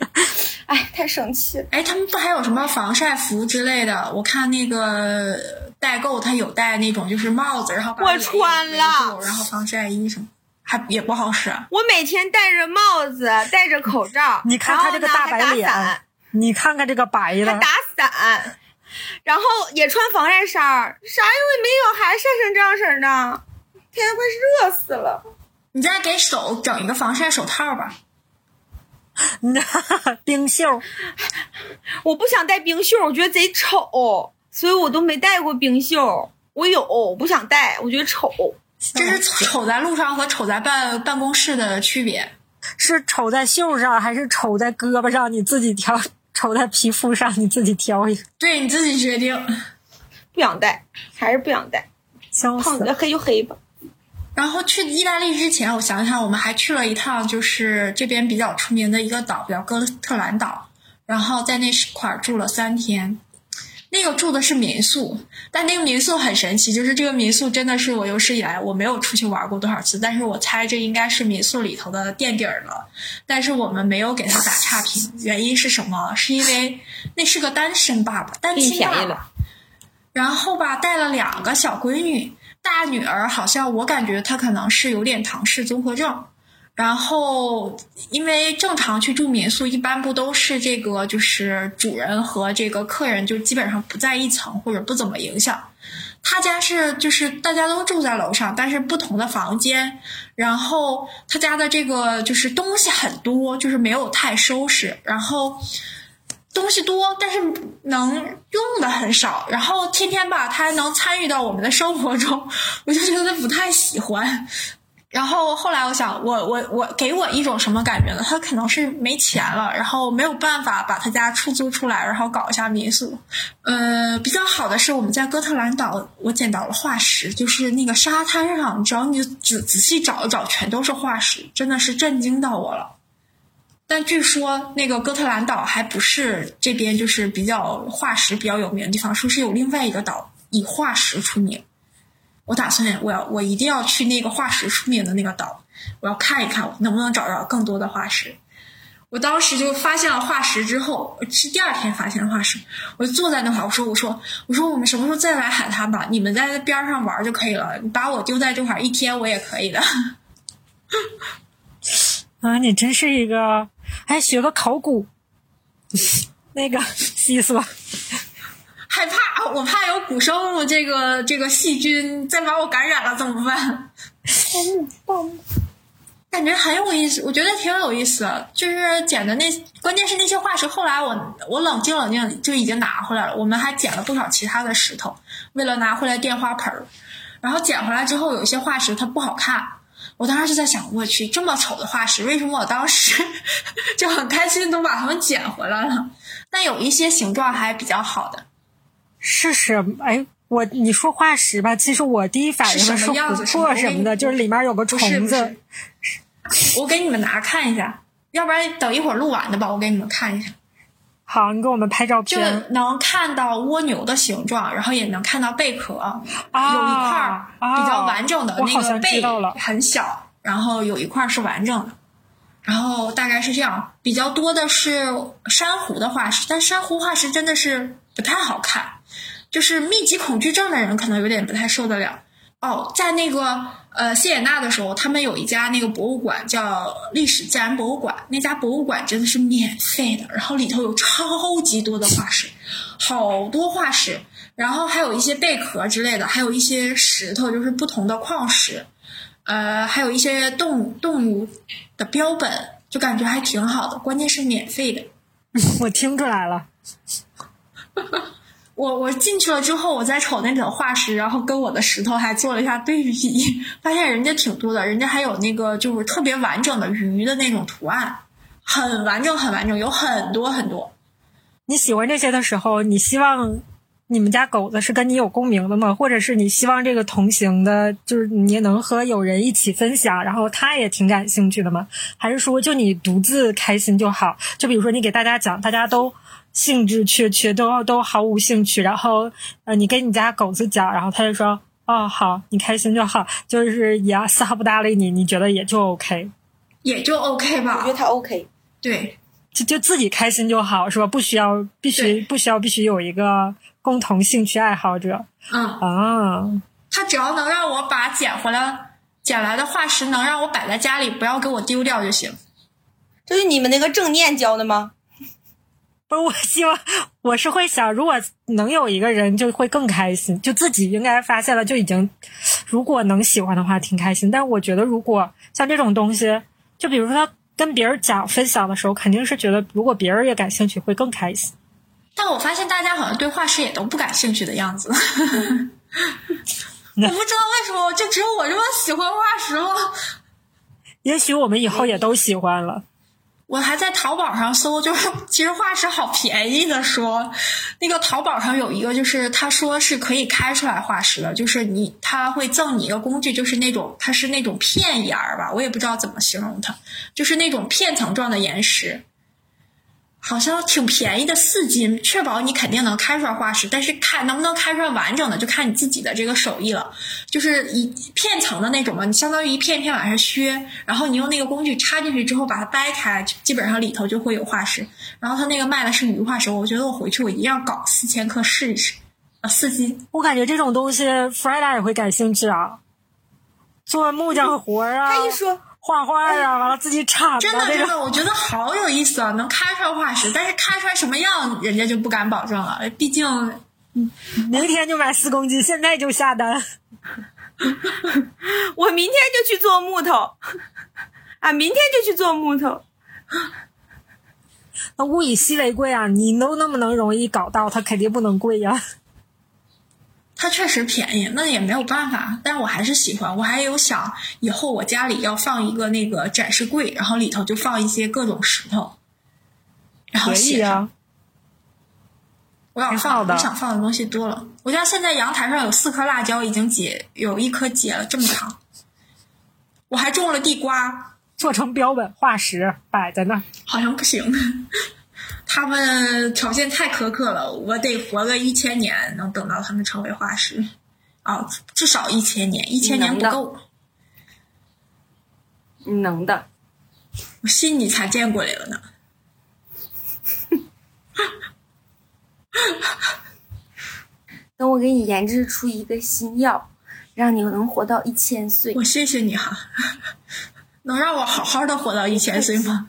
[laughs] 哎，太生气了！哎，他们不还有什么防晒服之类的？我看那个代购，他有戴那种就是帽子，然后我穿了，然后防晒衣什么，还也不好使。我每天戴着帽子，戴着口罩，[laughs] 你看他这个大白脸，你看看这个白的，还打伞，然后也穿防晒衫，啥用也没有，还晒成这样式儿呢，天快热死了！你再给手整一个防晒手套吧。[laughs] 冰袖，[laughs] 我不想戴冰袖，我觉得贼丑，所以我都没戴过冰袖。我有，我不想戴，我觉得丑。这是丑在路上和丑在办办公室的区别，是丑在袖上还是丑在胳膊上？你自己挑，丑在皮肤上你自己挑一个。对，你自己决定。不想戴，还是不想戴。胖子黑就黑吧。然后去意大利之前，我想想，我们还去了一趟，就是这边比较出名的一个岛，叫哥特兰岛。然后在那块儿住了三天，那个住的是民宿，但那个民宿很神奇，就是这个民宿真的是我有史以来我没有出去玩过多少次，但是我猜这应该是民宿里头的垫底儿了。但是我们没有给他打差评，原因是什么？是因为那是个单身爸爸，单亲爸爸，然后吧带了两个小闺女。大女儿好像我感觉她可能是有点唐氏综合症，然后因为正常去住民宿，一般不都是这个就是主人和这个客人就基本上不在一层或者不怎么影响。他家是就是大家都住在楼上，但是不同的房间，然后他家的这个就是东西很多，就是没有太收拾，然后。东西多，但是能用的很少。然后天天吧，他还能参与到我们的生活中，我就觉得不太喜欢。然后后来我想，我我我给我一种什么感觉呢？他可能是没钱了，然后没有办法把他家出租出来，然后搞一下民宿。呃，比较好的是我们在哥特兰岛，我捡到了化石，就是那个沙滩上，只要你仔仔细找一找，全都是化石，真的是震惊到我了。但据说那个哥特兰岛还不是这边就是比较化石比较有名的地方，说是有另外一个岛以化石出名。我打算我要我一定要去那个化石出名的那个岛，我要看一看能不能找到更多的化石。我当时就发现了化石之后，是第二天发现化石，我就坐在那块儿，我说我说我说我们什么时候再来海滩吧？你们在边上玩就可以了，你把我丢在这块儿一天我也可以的。[laughs] 啊，你真是一个。还学个考古，那个细说，害怕，我怕有古生物这个这个细菌再把我感染了怎么办？盗墓盗墓，感觉很有意思，我觉得挺有意思的。就是捡的那，关键是那些化石，后来我我冷静冷静就已经拿回来了。我们还捡了不少其他的石头，为了拿回来垫花盆儿。然后捡回来之后，有一些化石它不好看，我当时就在想，我去这么丑的化石，为什么我当时 [laughs] 就很开心都把它们捡回来了？但有一些形状还比较好的，是什么？哎，我你说化石吧，其实我第一反应是的什么样子琥珀什么的，就是里面有个虫子。我给你们拿看一下，要不然等一会儿录完的吧，我给你们看一下。好，你给我们拍照片就片。能看到蜗牛的形状，然后也能看到贝壳，啊有一块儿比较完整的那个贝很小，然后有一块儿是完整的，然后大概是这样。比较多的是珊瑚的化石，但珊瑚化石真的是不太好看，就是密集恐惧症的人可能有点不太受得了。哦，在那个呃谢野纳的时候，他们有一家那个博物馆叫历史自然博物馆，那家博物馆真的是免费的，然后里头有超级多的化石，好多化石，然后还有一些贝壳之类的，还有一些石头，就是不同的矿石，呃，还有一些动动物的标本，就感觉还挺好的，关键是免费的。[laughs] 我听出来了，[laughs] 我我进去了之后，我在瞅那种化石，然后跟我的石头还做了一下对比，[laughs] 发现人家挺多的，人家还有那个就是特别完整的鱼的那种图案，很完整很完整，有很多很多。你喜欢这些的时候，你希望你们家狗子是跟你有共鸣的吗？或者是你希望这个同行的，就是你能和有人一起分享，然后他也挺感兴趣的吗？还是说就你独自开心就好？就比如说你给大家讲，大家都兴致缺缺，都都毫无兴趣，然后呃，你跟你家狗子讲，然后他就说哦好，你开心就好，就是也丝毫不搭理你，你觉得也就 OK，也就 OK 吧我觉得。他 OK。对，就就自己开心就好，是吧？不需要必须不需要必须有一个共同兴趣爱好者嗯，啊。他只要能让我把捡回来捡来的化石能让我摆在家里，不要给我丢掉就行。这是你们那个正念教的吗？不是，我希望我是会想，如果能有一个人，就会更开心。就自己应该发现了，就已经，如果能喜欢的话，挺开心。但我觉得，如果像这种东西，就比如说他跟别人讲分享的时候，肯定是觉得，如果别人也感兴趣，会更开心。但我发现大家好像对化石也都不感兴趣的样子。[laughs] 我不知道为什么，就只有我这么喜欢化石吗？也许我们以后也都喜欢了。我还在淘宝上搜，就是 [laughs] 其实化石好便宜的说，那个淘宝上有一个，就是他说是可以开出来化石的，就是你他会赠你一个工具，就是那种它是那种片岩儿吧，我也不知道怎么形容它，就是那种片层状的岩石，好像挺便宜的，四斤，确保你肯定能开出来化石，但是看能不能开出来完整的，就看你自己的这个手艺了。就是一片层的那种嘛，你相当于一片一片往上削，然后你用那个工具插进去之后把它掰开，基本上里头就会有化石。然后他那个卖的是鱼化石，我觉得我回去我一定要搞四千克试一试，啊，四斤。我感觉这种东西 f r e d a 也会感兴趣啊，做木匠活儿啊，他一说，画画啊，完了自己铲真的。真的，我觉得好有意思啊！能开出来化石，但是开出来什么样，人家就不敢保证了。毕竟明天就买四公斤，现在就下单。[laughs] 我明天就去做木头，啊，明天就去做木头。那物以稀为贵啊，你都那么能容易搞到，它肯定不能贵呀。它确实便宜，那也没有办法。但是我还是喜欢，我还有想以后我家里要放一个那个展示柜，然后里头就放一些各种石头，然后写上。啊，我想放，的我想放的东西多了。我家现在阳台上有四颗辣椒，已经结，有一颗结了，这么长。我还种了地瓜，做成标本化石摆在那儿。好像不行。他们条件太苛刻了，我得活个一千年，能等到他们成为化石。啊，至少一千年，一千年不够。能的，我信你才见过来了呢。[laughs] 等我给你研制出一个新药，让你能活到一千岁。我谢谢你哈，[laughs] 能让我好好的活到一千岁吗？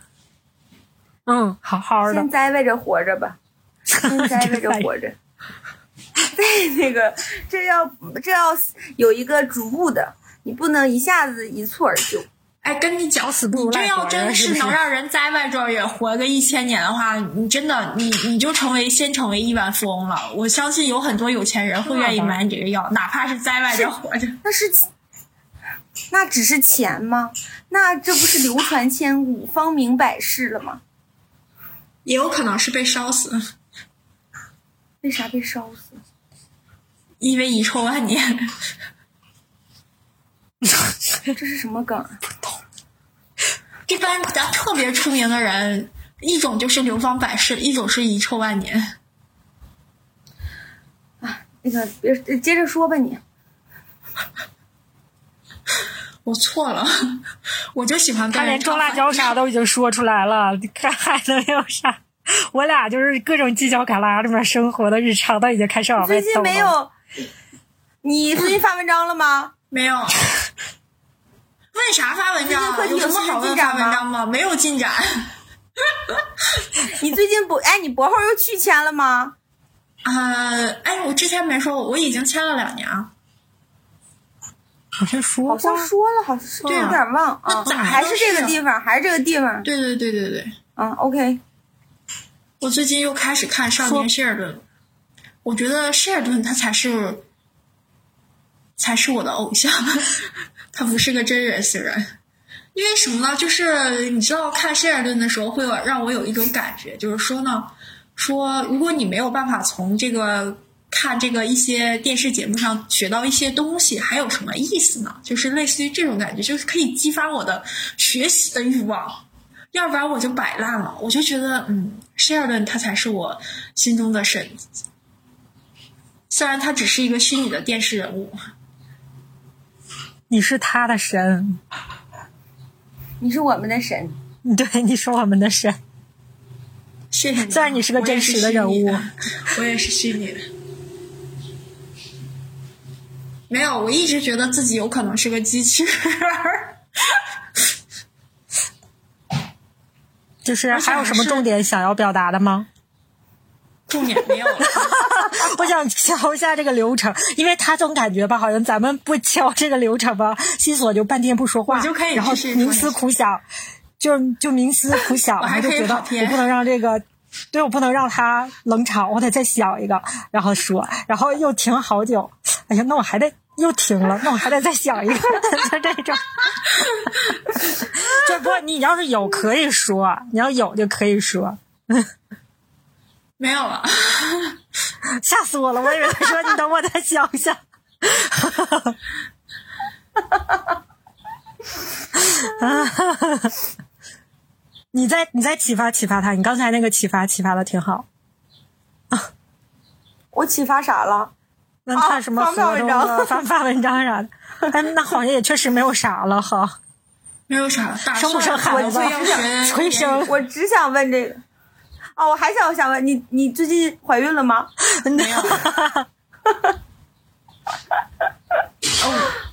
嗯，好好的先。栽培着活着吧，[laughs] 先栽培着活着。[laughs] 对那个这要这要有一个逐步的，你不能一下子一蹴而就。哎，跟你讲，死不如你这要真是能让人在外边也活个一千年的话，你真的你你就成为先成为亿万富翁了。我相信有很多有钱人会愿意买你这个药，哪怕是在外边活着。那是，那只是钱吗？那这不是流传千古、芳名百世了吗？也有可能是被烧死，为啥被烧死？因为遗臭万年。这是什么梗啊？一般咱特别出名的人，一种就是流芳百世，一种是遗臭万年。啊那个别接着说吧你。我错了，[laughs] 我就喜欢跟他连人装辣椒 [laughs] 啥都已经说出来了，你看还能有啥？我俩就是各种犄角旮旯里面生活的日常都已经开始往外最近。没有，你最近发文章了吗？[laughs] 没有。问啥发文章？最近有什么好问发文章吗？没有进展。你最近不哎，你博后又续签了吗？呃，哎，我之前没说，我已经签了两年啊。好像说好像，说了，好像是对啊有点忘啊。咋还是这个地方，还是这个地方。对对对对对，啊，OK，我最近又开始看《少年谢尔顿》，我觉得谢尔顿他才是，才是我的偶像，[laughs] 他不是个真人虽然。因为什么呢？就是你知道看谢尔顿的时候，会有让我有一种感觉，就是说呢，说如果你没有办法从这个看这个一些电视节目上学到一些东西，还有什么意思呢？就是类似于这种感觉，就是可以激发我的学习的欲望。要不然我就摆烂了。我就觉得，嗯，谢尔顿他才是我心中的神，虽然他只是一个虚拟的电视人物。你是他的神，你是我们的神。对，你是我们的神。谢谢你。虽然你是个真实的人物我也是虚拟的，我也是虚拟的。没有，我一直觉得自己有可能是个机器人儿。[laughs] 就是还有什么重点想要表达的吗？重点没有了。[laughs] 我想敲一下这个流程，因为他总感觉吧，好像咱们不敲这个流程吧，西索就半天不说话，我就可以然后冥思苦想，就就冥思苦想，[laughs] 然后就觉得我不能让这个。对，我不能让他冷场，我得再想一个，然后说，然后又停好久。哎呀，那我还得又停了，那我还得再想一个，[laughs] 就这种。[laughs] 这不，你要是有可以说，你要有就可以说。没有了。[laughs] 吓死我了！我以为他说你等我再想想。你再你再启发启发他，你刚才那个启发启发的挺好。我启发啥了？那看什么啊发合同文章啊、发发文章啥的，[laughs] 哎，那好像也确实没有啥了哈。[laughs] 没有啥，大生不生孩子生我只想问这个。哦，我还想想问你，你最近怀孕了吗？[laughs] 没有。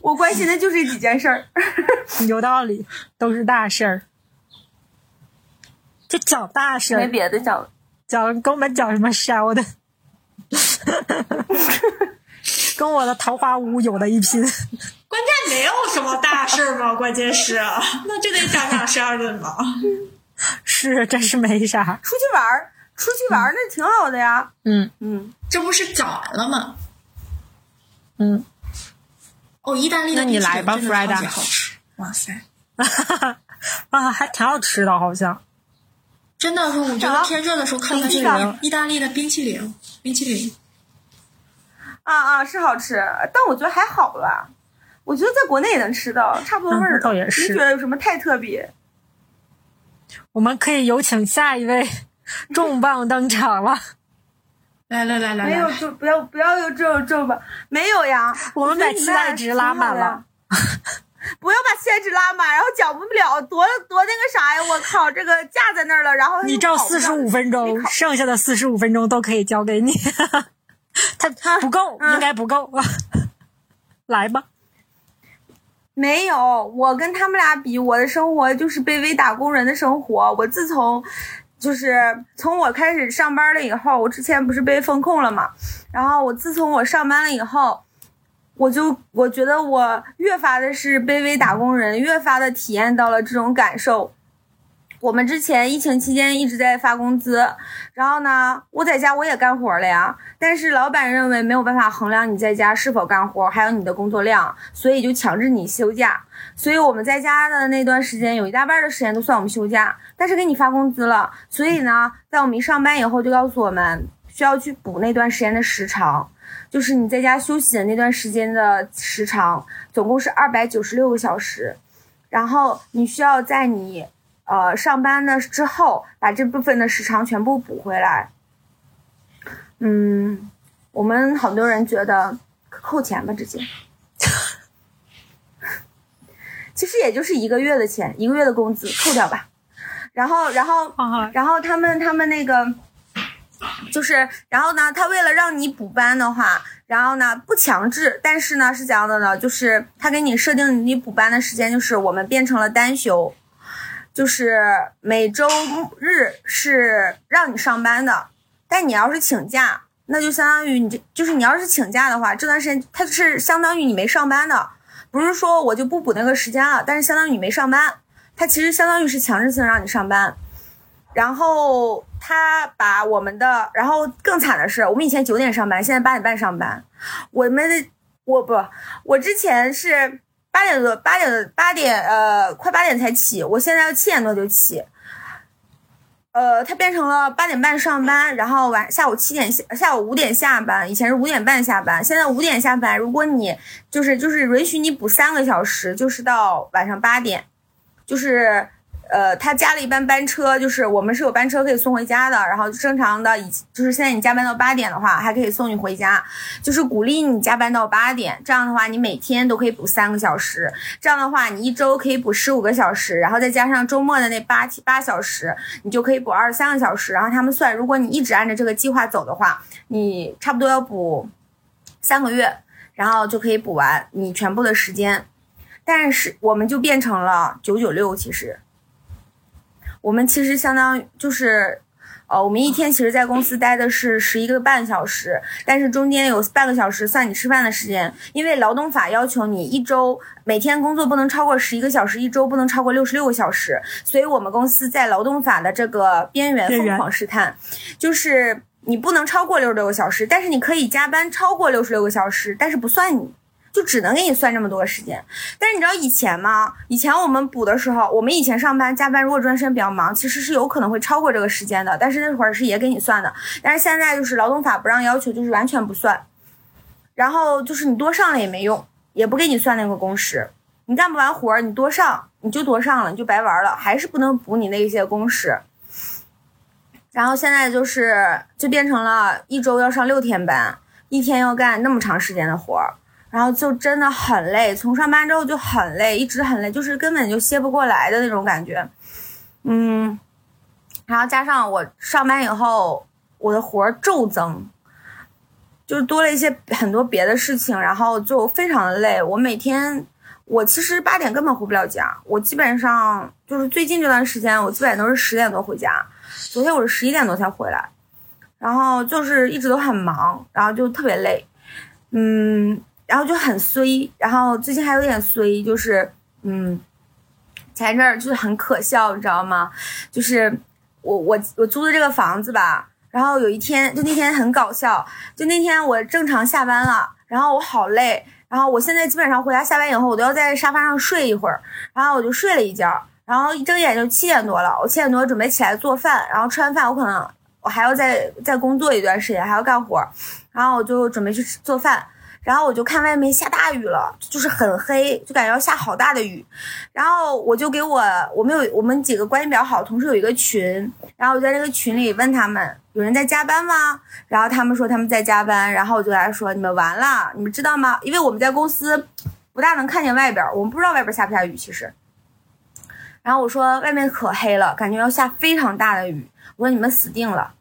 我关心的就这几件事儿。有道理，都是大事儿。就讲大事没儿，别的讲，讲跟我们讲什么烧的，跟我的桃花坞有的一拼。关键没有什么大事儿嘛，[laughs] 关键是，那就得讲讲事儿的嘛。是，真是没啥。出去玩儿，出去玩儿那挺好的呀。嗯嗯，这不是讲完了吗？嗯，哦，意大利的那你来吧真的超级 Frida 好吃！哇塞，[laughs] 啊，还挺好吃的，好像。真的是，我觉得天热的时候看看这个意大利的冰淇淋，冰淇淋啊啊，是好吃，但我觉得还好吧。我觉得在国内也能吃到，差不多味儿嗯。倒也是你觉得有什么太特别。我们可以有请下一位 [laughs] 重磅登场了。[laughs] 来来来来没有来，就不要不要有这种这种吧，没有呀。我们把期待值拉满了。[laughs] 不要把期待值拉满，然后讲不了，多多那个啥呀！我靠，这个架在那儿了，然后你照四十五分钟，剩下的四十五分钟都可以交给你。他他不够，嗯应该不够。[laughs] 来吧，没有，我跟他们俩比，我的生活就是卑微打工人的生活。我自从就是从我开始上班了以后，我之前不是被风控了嘛，然后我自从我上班了以后，我就我觉得我越发的是卑微打工人，越发的体验到了这种感受。我们之前疫情期间一直在发工资，然后呢，我在家我也干活了呀，但是老板认为没有办法衡量你在家是否干活，还有你的工作量，所以就强制你休假。所以我们在家的那段时间，有一大半的时间都算我们休假，但是给你发工资了，所以呢，在我们一上班以后就告诉我们需要去补那段时间的时长，就是你在家休息的那段时间的时长，总共是二百九十六个小时，然后你需要在你。呃，上班的之后把这部分的时长全部补回来。嗯，我们很多人觉得扣钱吧，直接，[laughs] 其实也就是一个月的钱，一个月的工资扣掉吧。然后，然后，然后他们他们那个就是，然后呢，他为了让你补班的话，然后呢不强制，但是呢是怎样的呢？就是他给你设定你补班的时间，就是我们变成了单休。就是每周日是让你上班的，但你要是请假，那就相当于你这就是你要是请假的话，这段时间它是相当于你没上班的，不是说我就不补那个时间了，但是相当于你没上班，它其实相当于是强制性让你上班。然后他把我们的，然后更惨的是，我们以前九点上班，现在八点半上班。我们的我不，我之前是。八点多，八点八点，呃，快八点才起。我现在要七点多就起。呃，它变成了八点半上班，然后晚下午七点下，下午五点下班。以前是五点半下班，现在五点下班。如果你就是就是允许你补三个小时，就是到晚上八点，就是。呃，他加了一班班车，就是我们是有班车可以送回家的。然后正常的，以就是现在你加班到八点的话，还可以送你回家，就是鼓励你加班到八点。这样的话，你每天都可以补三个小时。这样的话，你一周可以补十五个小时，然后再加上周末的那八七八小时，你就可以补二十三个小时。然后他们算，如果你一直按照这个计划走的话，你差不多要补三个月，然后就可以补完你全部的时间。但是我们就变成了九九六，其实。我们其实相当于就是，呃，我们一天其实，在公司待的是十一个半小时，但是中间有半个小时算你吃饭的时间，因为劳动法要求你一周每天工作不能超过十一个小时，一周不能超过六十六个小时，所以我们公司在劳动法的这个边缘疯狂试探，就是你不能超过六十六个小时，但是你可以加班超过六十六个小时，但是不算你。就只能给你算这么多时间，但是你知道以前吗？以前我们补的时候，我们以前上班加班，如果专升比较忙，其实是有可能会超过这个时间的。但是那会儿是也给你算的，但是现在就是劳动法不让要求，就是完全不算。然后就是你多上了也没用，也不给你算那个工时。你干不完活儿，你多上你就多上了，你就白玩了，还是不能补你那些工时。然后现在就是就变成了一周要上六天班，一天要干那么长时间的活儿。然后就真的很累，从上班之后就很累，一直很累，就是根本就歇不过来的那种感觉。嗯，然后加上我上班以后，我的活儿骤增，就是多了一些很多别的事情，然后就非常的累。我每天，我其实八点根本回不了家，我基本上就是最近这段时间，我基本都是十点多回家。昨天我是十一点多才回来，然后就是一直都很忙，然后就特别累。嗯。然后就很衰，然后最近还有点衰，就是，嗯，前一阵儿就是很可笑，你知道吗？就是我我我租的这个房子吧，然后有一天就那天很搞笑，就那天我正常下班了，然后我好累，然后我现在基本上回家下班以后，我都要在沙发上睡一会儿，然后我就睡了一觉，然后一睁眼就七点多了，我七点多准备起来做饭，然后吃完饭我可能我还要再再工作一段时间，还要干活，然后我就准备去做饭。然后我就看外面下大雨了，就是很黑，就感觉要下好大的雨。然后我就给我我们有我们几个关系比较好的同事有一个群，然后我在那个群里问他们有人在加班吗？然后他们说他们在加班。然后我就跟他说你们完了，你们知道吗？因为我们在公司不大能看见外边，我们不知道外边下不下雨。其实，然后我说外面可黑了，感觉要下非常大的雨。我说你们死定了。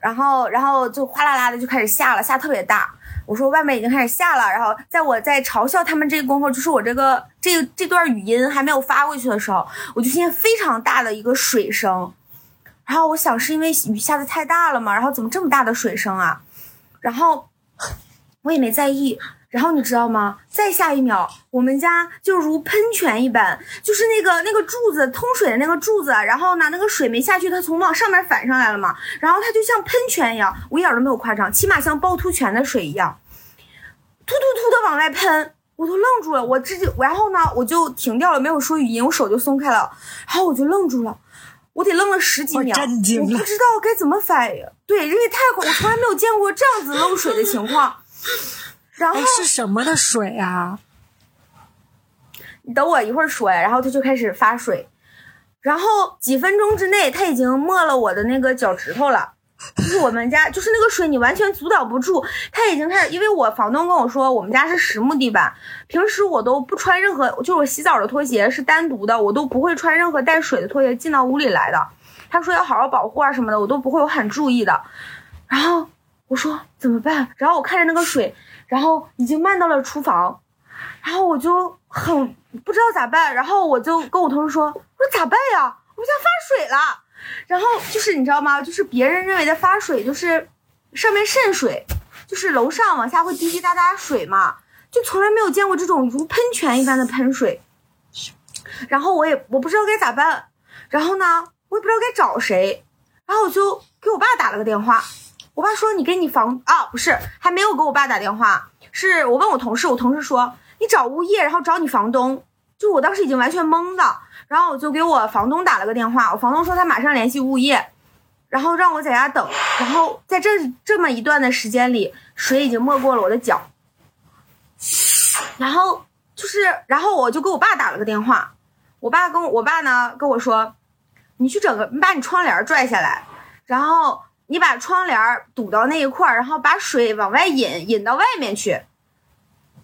然后然后就哗啦啦的就开始下了，下特别大。我说外面已经开始下了，然后在我在嘲笑他们这个功夫，就是我这个这这段语音还没有发过去的时候，我就听见非常大的一个水声，然后我想是因为雨下的太大了嘛，然后怎么这么大的水声啊？然后我也没在意。然后你知道吗？再下一秒，我们家就如喷泉一般，就是那个那个柱子通水的那个柱子，然后呢，那个水没下去，它从往上面反上来了嘛，然后它就像喷泉一样，我一点都没有夸张，起码像趵突泉的水一样，突突突的往外喷，我都愣住了，我直接，然后呢，我就停掉了，没有说语音，我手就松开了，然后我就愣住了，我得愣了十几秒，我不知道该怎么反应，对，因为太快，我从来没有见过这样子漏水的情况。然后哎，是什么的水啊？你等我一会儿说呀，然后他就开始发水，然后几分钟之内，他已经没了我的那个脚趾头了。就是我们家，就是那个水，你完全阻挡不住。它已经开始，因为我房东跟我说，我们家是实木地板，平时我都不穿任何，就是我洗澡的拖鞋是单独的，我都不会穿任何带水的拖鞋进到屋里来的。他说要好好保护啊什么的，我都不会，我很注意的。然后我说怎么办？然后我看着那个水，然后已经漫到了厨房，然后我就很不知道咋办，然后我就跟我同事说，我说咋办呀？我们家发水了。然后就是你知道吗？就是别人认为的发水，就是上面渗水，就是楼上往下会滴滴答答水嘛，就从来没有见过这种如喷泉一般的喷水。然后我也我不知道该咋办，然后呢，我也不知道该找谁，然后我就给我爸打了个电话。我爸说你给你房啊，不是，还没有给我爸打电话，是我问我同事，我同事说你找物业，然后找你房东。就我当时已经完全懵的，然后我就给我房东打了个电话，我房东说他马上联系物业，然后让我在家等。然后在这这么一段的时间里，水已经没过了我的脚。然后就是，然后我就给我爸打了个电话，我爸跟我我爸呢跟我说，你去整个，你把你窗帘拽下来，然后你把窗帘堵到那一块儿，然后把水往外引，引到外面去。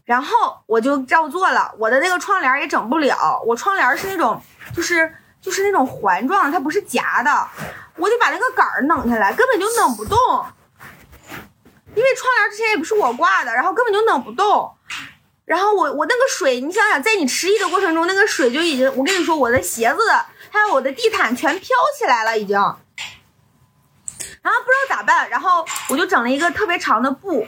然后我就照做了，我的那个窗帘也整不了，我窗帘是那种就是就是那种环状，它不是夹的，我得把那个杆儿弄下来，根本就弄不动。因为窗帘之前也不是我挂的，然后根本就弄不动。然后我我那个水，你想想，在你迟疑的过程中，那个水就已经，我跟你说，我的鞋子还有我的地毯全飘起来了，已经。然后不知道咋办，然后我就整了一个特别长的布，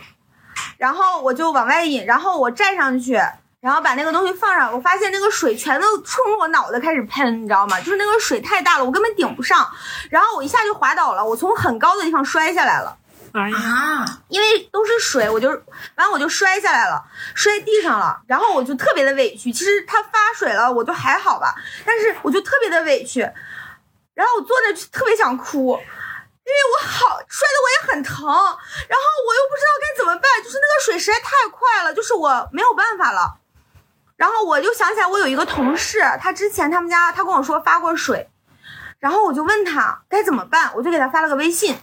然后我就往外引，然后我站上去，然后把那个东西放上，我发现那个水全都冲我脑袋开始喷，你知道吗？就是那个水太大了，我根本顶不上，然后我一下就滑倒了，我从很高的地方摔下来了。啊，因为都是水，我就完我就摔下来了，摔地上了，然后我就特别的委屈。其实它发水了，我就还好吧，但是我就特别的委屈，然后我坐那就特别想哭，因为我好摔的我也很疼，然后我又不知道该怎么办，就是那个水实在太快了，就是我没有办法了。然后我就想起来，我有一个同事，他之前他们家他跟我说发过水，然后我就问他该怎么办，我就给他发了个微信。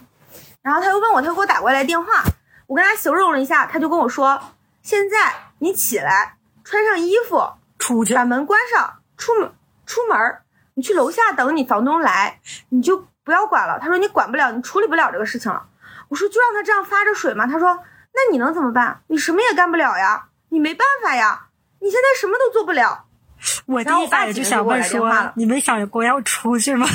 然后他又问我，他给我打过来电话，我跟他形容了一下，他就跟我说：“现在你起来，穿上衣服，出去把门关上，出门出门，你去楼下等你房东来，你就不要管了。”他说：“你管不了，你处理不了这个事情了。”我说：“就让他这样发着水嘛。”他说：“那你能怎么办？你什么也干不了呀，你没办法呀，你现在什么都做不了。”我第一反应就想问说你没想过要出去吗？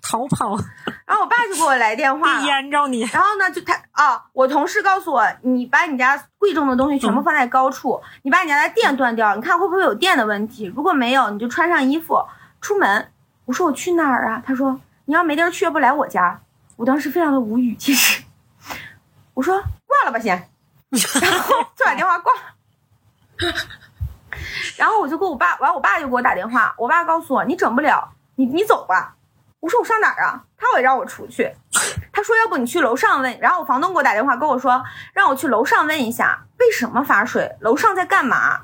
逃跑，[laughs] 然后我爸就给我来电话了被。淹着你。然后呢，就他啊，我同事告诉我，你把你家贵重的东西全部放在高处，你把你家的电断掉，你看会不会有电的问题？如果没有，你就穿上衣服出门。我说我去哪儿啊？他说你要没地儿去，不来我家。我当时非常的无语，其实我说挂了吧先，然后就把电话挂了。然后我就给我爸，完我爸就给我打电话，我爸告诉我你整不了，你你走吧。我说我上哪儿啊？他也让我出去。他说要不你去楼上问，然后我房东给我打电话跟我说让我去楼上问一下为什么发水，楼上在干嘛？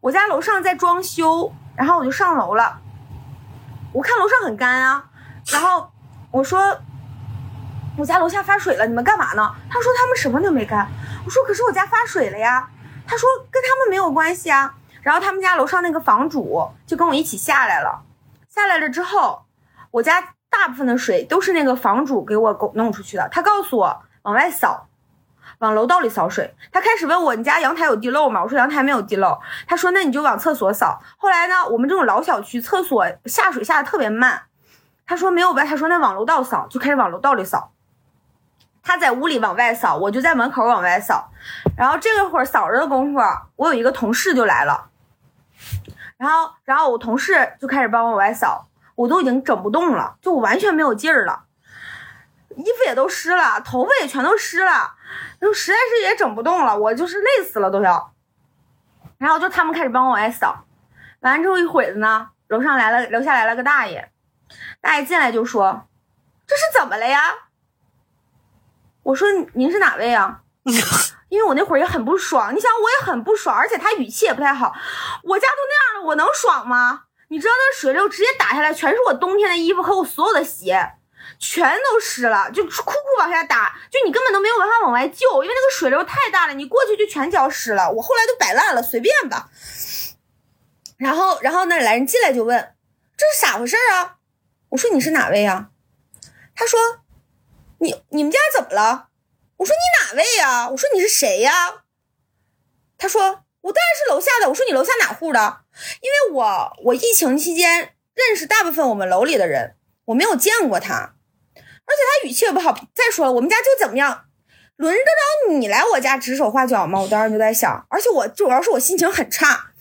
我家楼上在装修，然后我就上楼了。我看楼上很干啊，然后我说我家楼下发水了，你们干嘛呢？他说他们什么都没干。我说可是我家发水了呀。他说跟他们没有关系啊。然后他们家楼上那个房主就跟我一起下来了，下来了之后，我家大部分的水都是那个房主给我弄出去的。他告诉我往外扫，往楼道里扫水。他开始问我你家阳台有地漏吗？我说阳台没有地漏。他说那你就往厕所扫。后来呢，我们这种老小区厕所下水下的特别慢，他说没有呗，他说那往楼道扫，就开始往楼道里扫。他在屋里往外扫，我就在门口往外扫。然后这个会儿扫着的功夫，我有一个同事就来了。然后，然后我同事就开始帮我往外扫，我都已经整不动了，就我完全没有劲儿了，衣服也都湿了，头发也全都湿了，就实在是也整不动了，我就是累死了都要。然后就他们开始帮我往外扫，完了之后一会子呢，楼上来了，楼下来了个大爷，大爷进来就说：“这是怎么了呀？”我说：“您是哪位啊？” [laughs] 因为我那会儿也很不爽，你想我也很不爽，而且他语气也不太好。我家都那样了，我能爽吗？你知道那水流直接打下来，全是我冬天的衣服和我所有的鞋，全都湿了，就哭哭往下打，就你根本都没有办法往外救，因为那个水流太大了，你过去就全浇湿了。我后来都摆烂了，随便吧。然后，然后那来人进来就问：“这是咋回事啊？”我说：“你是哪位呀？”他说：“你你们家怎么了？”我说你哪位呀？我说你是谁呀？他说我当然是楼下的。我说你楼下哪户的？因为我我疫情期间认识大部分我们楼里的人，我没有见过他，而且他语气也不好。再说了，我们家就怎么样，轮得着你来我家指手画脚吗？我当时就在想，而且我主要是我心情很差。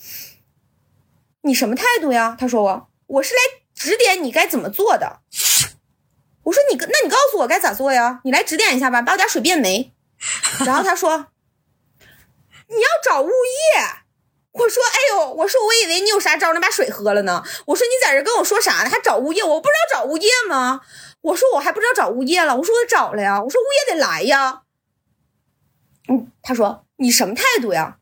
你什么态度呀？他说我我是来指点你该怎么做的。我说你，那你告诉我该咋做呀？你来指点一下吧，把我家水变没。然后他说你要找物业。我说哎呦，我说我以为你有啥招能把水喝了呢。我说你在这跟我说啥呢？还找物业？我不知道找物业吗？我说我还不知道找物业了。我说我找了呀。我说物业得来呀。嗯，他说你什么态度呀？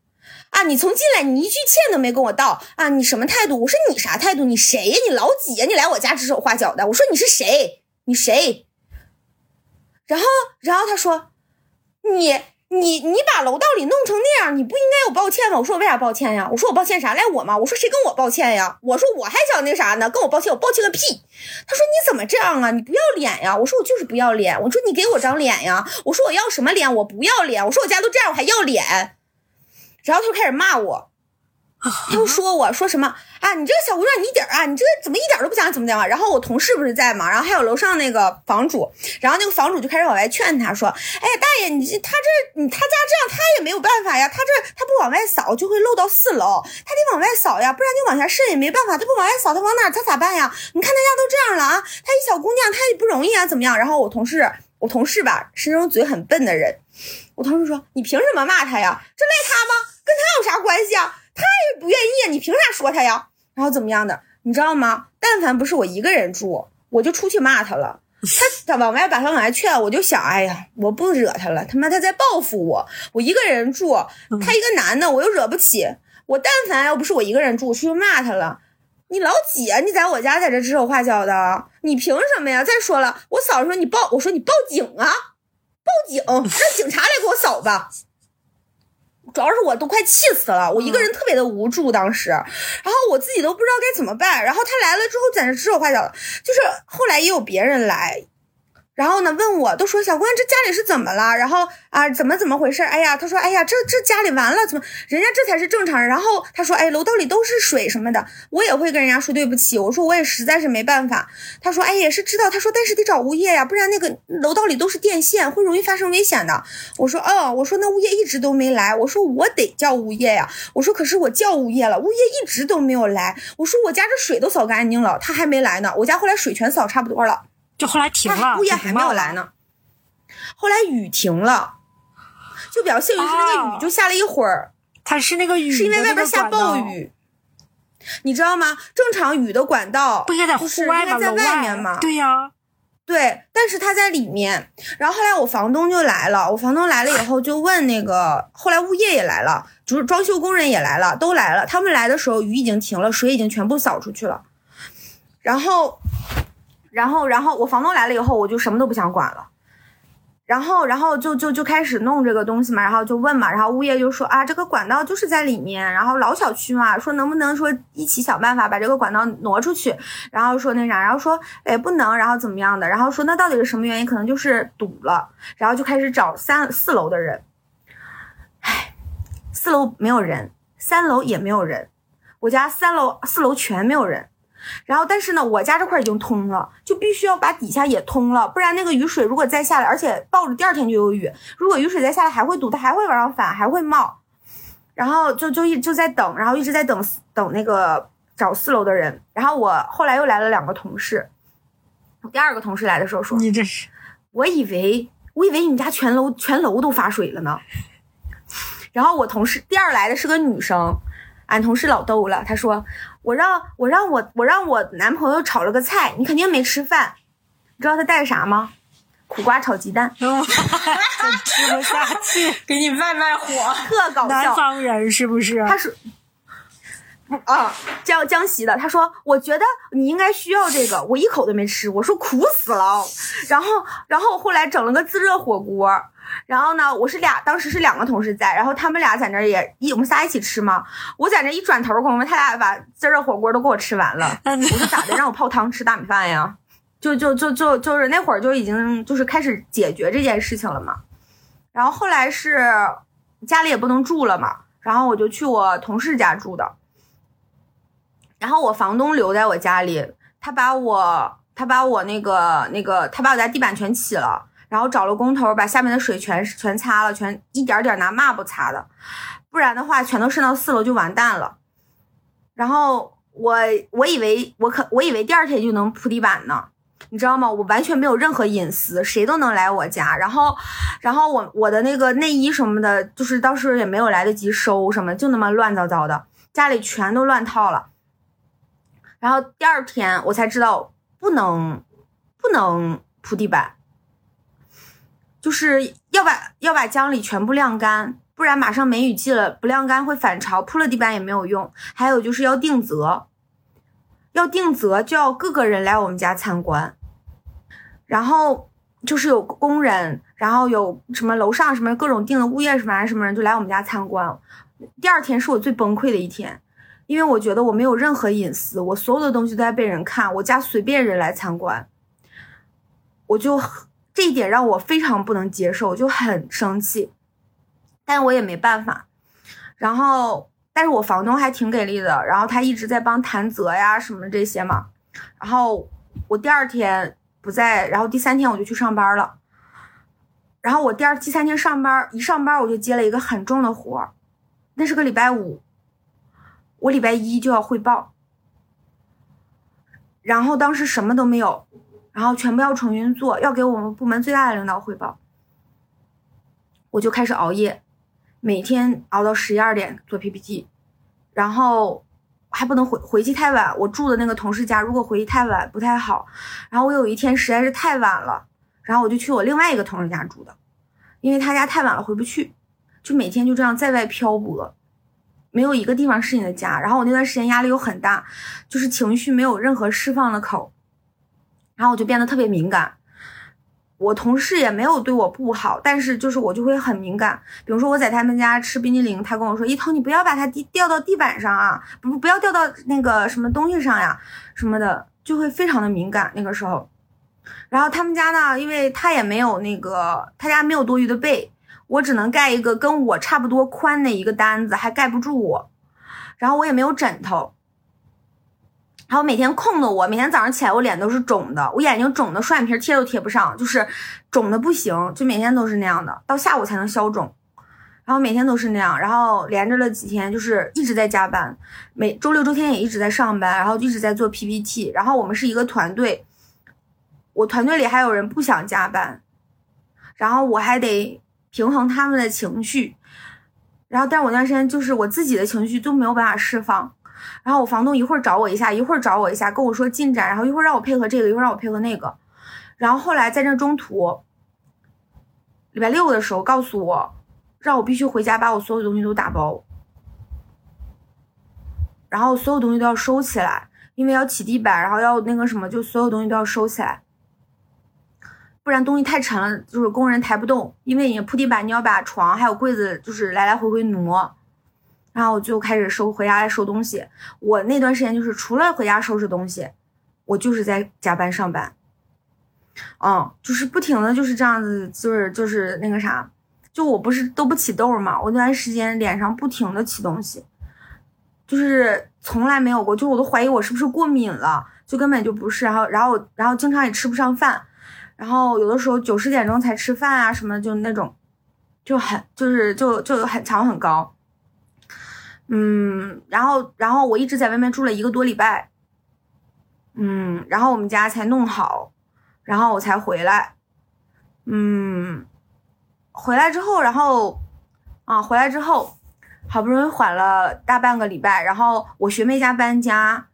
啊，你从进来你一句歉都没跟我道啊，你什么态度？我说你啥态度？你谁呀？你老几呀？你来我家指手画脚的？我说你是谁？你谁？然后，然后他说：“你你你把楼道里弄成那样，你不应该有抱歉吗？”我说：“我为啥抱歉呀？”我说：“我抱歉啥？赖我吗？”我说：“谁跟我抱歉呀？”我说：“我还想那啥呢，跟我抱歉，我抱歉个屁！”他说：“你怎么这样啊？你不要脸呀！”我说：“我就是不要脸。”我说：“你给我张脸呀！”我说：“我要什么脸？我不要脸！”我说：“我家都这样，我还要脸？”然后他就开始骂我。他就说我说什么啊？你这个小姑娘，你一点啊，你这个怎么一点都不讲怎么讲啊？然后我同事不是在嘛，然后还有楼上那个房主，然后那个房主就开始往外劝他说：“哎呀，大爷，你他这你他家这样，他也没有办法呀。他这他不往外扫就会漏到四楼，他得往外扫呀，不然你往下渗也没办法。他不往外扫，他往哪他咋办呀？你看他家都这样了啊，他一小姑娘，他也不容易啊，怎么样？然后我同事，我同事吧是那种嘴很笨的人，我同事说你凭什么骂他呀？这赖他吗？跟他有啥关系啊？”他也不愿意，你凭啥说他呀？然后怎么样的，你知道吗？但凡不是我一个人住，我就出去骂他了。他 [laughs] 他往外把他往外劝，我就想，哎呀，我不惹他了，他妈他在报复我。我一个人住，他一个男的，我又惹不起。我但凡要不是我一个人住，出去骂他了。你老几啊？你在我家在这指手画脚的，你凭什么呀？再说了，我嫂子说你报，我说你报警啊，报警，让警察来给我扫吧。主要是我都快气死了，我一个人特别的无助，当时，然后我自己都不知道该怎么办。然后他来了之后，在那指手画脚的，就是后来也有别人来。然后呢，问我都说小姑娘这家里是怎么了？然后啊，怎么怎么回事？哎呀，他说，哎呀，这这家里完了，怎么人家这才是正常人？然后他说，哎，楼道里都是水什么的，我也会跟人家说对不起。我说我也实在是没办法。他说，哎，也是知道。他说，但是得找物业呀，不然那个楼道里都是电线，会容易发生危险的。我说，哦，我说那物业一直都没来。我说我得叫物业呀。我说可是我叫物业了，物业一直都没有来。我说我家这水都扫干净了，他还没来呢。我家后来水全扫差不多了。就后来停了，物业还没有来呢。后来雨停了，就比较幸运是那个雨就下了一会儿。它是那个雨，是因为外边下暴雨，你知道吗？正常雨的管道不应该在户外吗？在外面吗？对呀，对。但是它在里面。然后后来我房东就来了，我房东来了以后就问那个，后来物业也来了，就是装修工人也来了，都来了。他们来的时候雨已经停了，水已经全部扫出去了。然后。然后，然后我房东来了以后，我就什么都不想管了。然后，然后就就就开始弄这个东西嘛，然后就问嘛，然后物业就说啊，这个管道就是在里面，然后老小区嘛，说能不能说一起想办法把这个管道挪出去。然后说那啥，然后说哎不能，然后怎么样的，然后说那到底是什么原因？可能就是堵了。然后就开始找三四楼的人，唉，四楼没有人，三楼也没有人，我家三楼四楼全没有人。然后但是呢，我家这块已经通了，就必须要把底下也通了，不然那个雨水如果再下来，而且抱着第二天就有雨，如果雨水再下来还会堵，它还会往上反，还会冒。然后就就一就在等，然后一直在等等那个找四楼的人。然后我后来又来了两个同事，第二个同事来的时候说，你这是我以为我以为你们家全楼全楼都发水了呢。然后我同事第二来的是个女生，俺同事老逗了，她说我让我让我我让我男朋友炒了个菜，你肯定没吃饭，你知道他带啥吗？苦瓜炒鸡蛋，[laughs] 真吃不下去。[laughs] 给你卖卖火，特搞笑南笑。方人是不是？他说。不啊，江江西的，他说，我觉得你应该需要这个，我一口都没吃，我说苦死了，然后，然后后来整了个自热火锅，然后呢，我是俩，当时是两个同事在，然后他们俩在那儿也一我们仨一起吃嘛，我在那一转头功夫，他俩把自热火锅都给我吃完了，我说咋的，让我泡汤吃大米饭呀？就就就就就是那会儿就已经就是开始解决这件事情了嘛，然后后来是家里也不能住了嘛，然后我就去我同事家住的。然后我房东留在我家里，他把我他把我那个那个他把我家地板全起了，然后找了工头把下面的水全全擦了，全一点点拿抹布擦的，不然的话全都渗到四楼就完蛋了。然后我我以为我可我以为第二天就能铺地板呢，你知道吗？我完全没有任何隐私，谁都能来我家。然后然后我我的那个内衣什么的，就是当时也没有来得及收什么，就那么乱糟糟的，家里全都乱套了。然后第二天我才知道不能不能铺地板，就是要把要把江里全部晾干，不然马上梅雨季了，不晾干会反潮，铺了地板也没有用。还有就是要定责，要定责就要各个人来我们家参观，然后就是有工人，然后有什么楼上什么各种定的物业什么什么人就来我们家参观。第二天是我最崩溃的一天。因为我觉得我没有任何隐私，我所有的东西都在被人看，我家随便人来参观，我就这一点让我非常不能接受，就很生气，但我也没办法。然后，但是我房东还挺给力的，然后他一直在帮谈责呀什么这些嘛。然后我第二天不在，然后第三天我就去上班了。然后我第二第三天上班，一上班我就接了一个很重的活儿，那是个礼拜五。我礼拜一就要汇报，然后当时什么都没有，然后全部要重新做，要给我们部门最大的领导汇报，我就开始熬夜，每天熬到十一二点做 PPT，然后还不能回回去太晚，我住的那个同事家，如果回去太晚不太好，然后我有一天实在是太晚了，然后我就去我另外一个同事家住的，因为他家太晚了回不去，就每天就这样在外漂泊。没有一个地方是你的家，然后我那段时间压力又很大，就是情绪没有任何释放的口，然后我就变得特别敏感。我同事也没有对我不好，但是就是我就会很敏感。比如说我在他们家吃冰激凌，他跟我说：“一彤，你不要把它滴掉到地板上啊，不不要掉到那个什么东西上呀，什么的，就会非常的敏感那个时候。”然后他们家呢，因为他也没有那个，他家没有多余的被。我只能盖一个跟我差不多宽的一个单子，还盖不住我。然后我也没有枕头。然后每天空的我，每天早上起来我脸都是肿的，我眼睛肿的双眼皮贴都贴不上，就是肿的不行，就每天都是那样的，到下午才能消肿。然后每天都是那样，然后连着了几天，就是一直在加班，每周六周天也一直在上班，然后一直在做 PPT。然后我们是一个团队，我团队里还有人不想加班，然后我还得。平衡他们的情绪，然后，但我那段时间就是我自己的情绪都没有办法释放。然后我房东一会儿找我一下，一会儿找我一下，跟我说进展，然后一会儿让我配合这个，一会儿让我配合那个。然后后来在这中途，礼拜六的时候告诉我，让我必须回家把我所有东西都打包，然后所有东西都要收起来，因为要起地板，然后要那个什么，就所有东西都要收起来。不然东西太沉了，就是工人抬不动。因为你铺地板，你要把床还有柜子，就是来来回回挪。然后我就开始收，回家来收东西。我那段时间就是除了回家收拾东西，我就是在加班上班。嗯，就是不停的就是这样子，就是就是那个啥，就我不是都不起痘嘛，我那段时间脸上不停的起东西，就是从来没有过，就我都怀疑我是不是过敏了，就根本就不是。然后，然后，然后经常也吃不上饭，然后有的时候九十点钟才吃饭啊，什么就那种，就很就是就就很长很高。嗯，然后，然后我一直在外面住了一个多礼拜，嗯，然后我们家才弄好，然后我才回来，嗯，回来之后，然后啊，回来之后，好不容易缓了大半个礼拜，然后我学妹家搬家，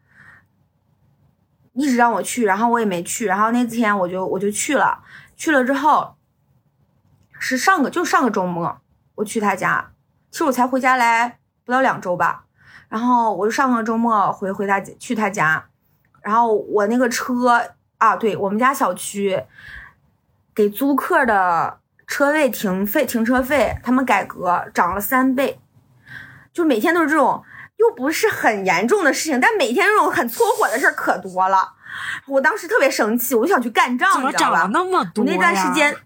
一直让我去，然后我也没去，然后那天我就我就去了，去了之后是上个就上个周末我去他家，其实我才回家来。不到两周吧，然后我就上个周末回回他去他家，然后我那个车啊，对我们家小区给租客的车位停费停车费，他们改革涨了三倍，就每天都是这种，又不是很严重的事情，但每天这种很搓火的事儿可多了，我当时特别生气，我就想去干仗，你知道吧？那么多那段时间。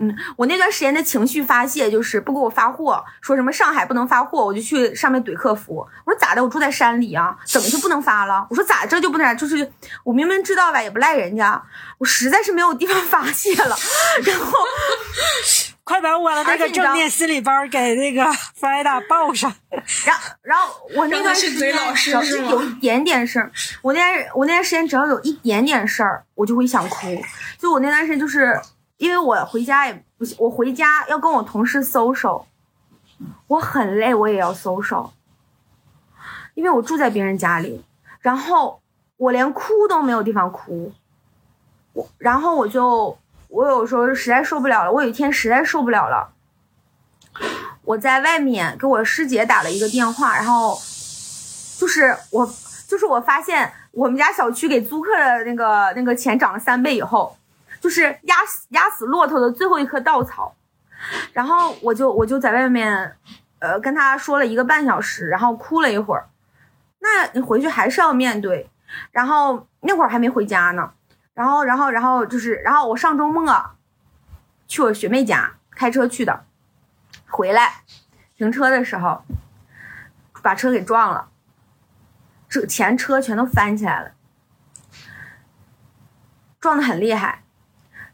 嗯，我那段时间的情绪发泄就是不给我发货，说什么上海不能发货，我就去上面怼客服。我说咋的？我住在山里啊，怎么就不能发了？我说咋这就不能？就是我明明知道吧，也不赖人家，我实在是没有地方发泄了。然后，[laughs] 快把我的那个正面心理包给那个弗莱达报上。然后，然后我那段时间只要有一点点事儿，我那段我那段时间只要有一点点事儿，我就会想哭。就我那段时间就是。因为我回家也不行，我回家要跟我同事 social，我很累，我也要 social，因为我住在别人家里，然后我连哭都没有地方哭，我然后我就我有时候实在受不了了，我有一天实在受不了了，我在外面给我师姐打了一个电话，然后就是我就是我发现我们家小区给租客的那个那个钱涨了三倍以后。就是压死压死骆驼的最后一棵稻草，然后我就我就在外面，呃，跟他说了一个半小时，然后哭了一会儿。那你回去还是要面对，然后那会儿还没回家呢，然后然后然后就是，然后我上周末去我学妹家开车去的，回来停车的时候把车给撞了，这前车全都翻起来了，撞的很厉害。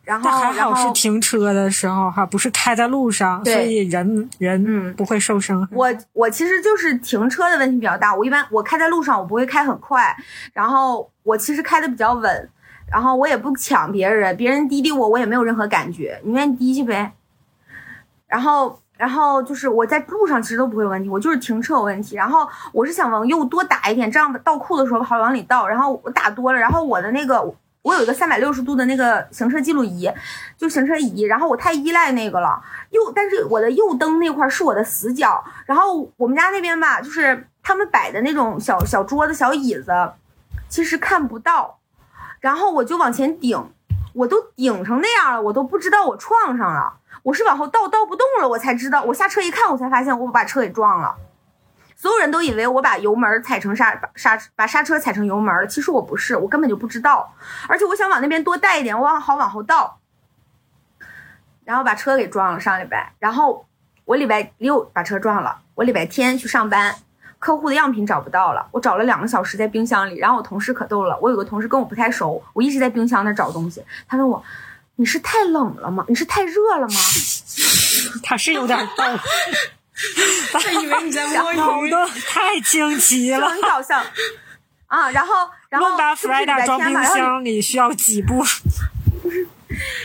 然后还好是停车的时候哈，不是开在路上，所以人人不会受伤。我我其实就是停车的问题比较大。我一般我开在路上，我不会开很快，然后我其实开的比较稳，然后我也不抢别人，别人滴滴我我也没有任何感觉，你愿意滴去呗。然后然后就是我在路上其实都不会有问题，我就是停车有问题。然后我是想往右多打一点，这样倒库的时候好往里倒。然后我打多了，然后我的那个。我有一个三百六十度的那个行车记录仪，就行车仪，然后我太依赖那个了。右，但是我的右灯那块是我的死角。然后我们家那边吧，就是他们摆的那种小小桌子、小椅子，其实看不到。然后我就往前顶，我都顶成那样了，我都不知道我撞上了。我是往后倒倒不动了，我才知道。我下车一看，我才发现我把车给撞了。所有人都以为我把油门踩成刹刹把刹车踩成油门了，其实我不是，我根本就不知道。而且我想往那边多带一点，我往好往后倒，然后把车给撞了。上礼拜，然后我礼拜六把车撞了，我礼拜天去上班，客户的样品找不到了，我找了两个小时在冰箱里。然后我同事可逗了，我有个同事跟我不太熟，我一直在冰箱那找东西。他问我：“你是太冷了吗？你是太热了吗？” [laughs] 他是有点 [laughs] 逗。[laughs] 他以为你在摸鱼，[laughs] 太惊奇了，[laughs] 很搞笑啊！然后，然后把弗莱达装冰箱里需要几步？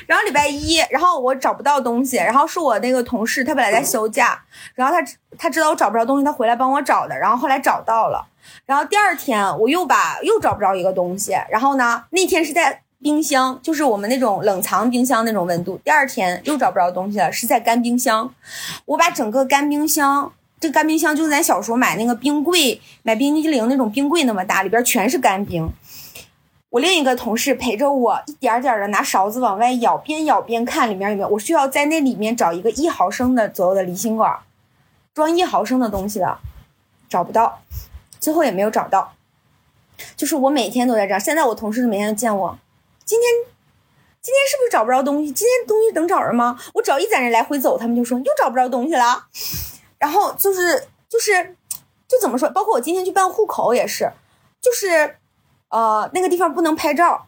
然后礼拜一，然后我找不到东西，然后是我那个同事，他本来在休假，然后他他知道我找不着东西，他回来帮我找的，然后后来找到了，然后第二天我又把又找不着一个东西，然后呢，那天是在。冰箱就是我们那种冷藏冰箱那种温度。第二天又找不着东西了，是在干冰箱。我把整个干冰箱，这干冰箱就是咱小时候买那个冰柜，买冰激凌那种冰柜那么大，里边全是干冰。我另一个同事陪着我，一点点的拿勺子往外舀，边舀边看里面有没有。我需要在那里面找一个一毫升的左右的离心管，装一毫升的东西的，找不到，最后也没有找到。就是我每天都在这儿，现在我同事每天都见我。今天，今天是不是找不着东西？今天东西能找着吗？我只要一在那来回走，他们就说又找不着东西了。然后就是就是，就怎么说？包括我今天去办户口也是，就是呃那个地方不能拍照，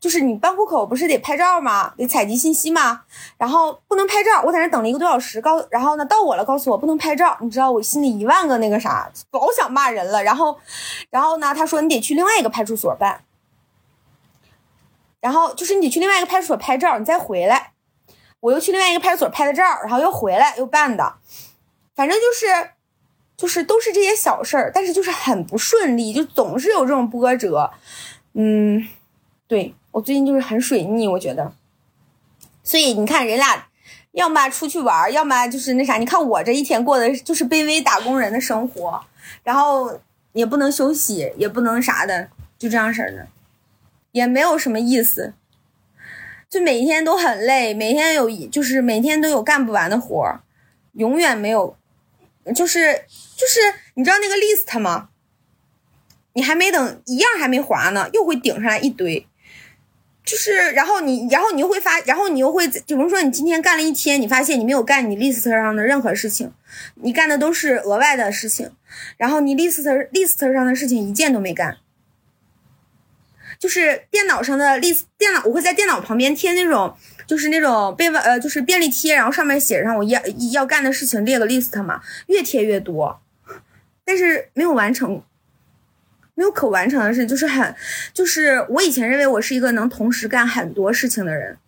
就是你办户口不是得拍照吗？得采集信息吗？然后不能拍照，我在那等了一个多小时，告然后呢到我了，告诉我不能拍照，你知道我心里一万个那个啥，老想骂人了。然后然后呢他说你得去另外一个派出所办。然后就是你去另外一个派出所拍照，你再回来。我又去另外一个派出所拍的照，然后又回来又办的，反正就是就是都是这些小事儿，但是就是很不顺利，就总是有这种波折。嗯，对我最近就是很水逆，我觉得。所以你看，人俩要么出去玩，要么就是那啥。你看我这一天过的就是卑微打工人的生活，然后也不能休息，也不能啥的，就这样式儿的。也没有什么意思，就每天都很累，每天有就是每天都有干不完的活儿，永远没有，就是就是你知道那个 list 吗？你还没等一样还没划呢，又会顶上来一堆，就是然后你然后你又会发，然后你又会比如说你今天干了一天，你发现你没有干你 list 上的任何事情，你干的都是额外的事情，然后你 list list 上的事情一件都没干。就是电脑上的 list，电脑我会在电脑旁边贴那种，就是那种备忘呃，就是便利贴，然后上面写上我要要干的事情，列个 list 嘛，越贴越多，但是没有完成，没有可完成的事，就是很，就是我以前认为我是一个能同时干很多事情的人，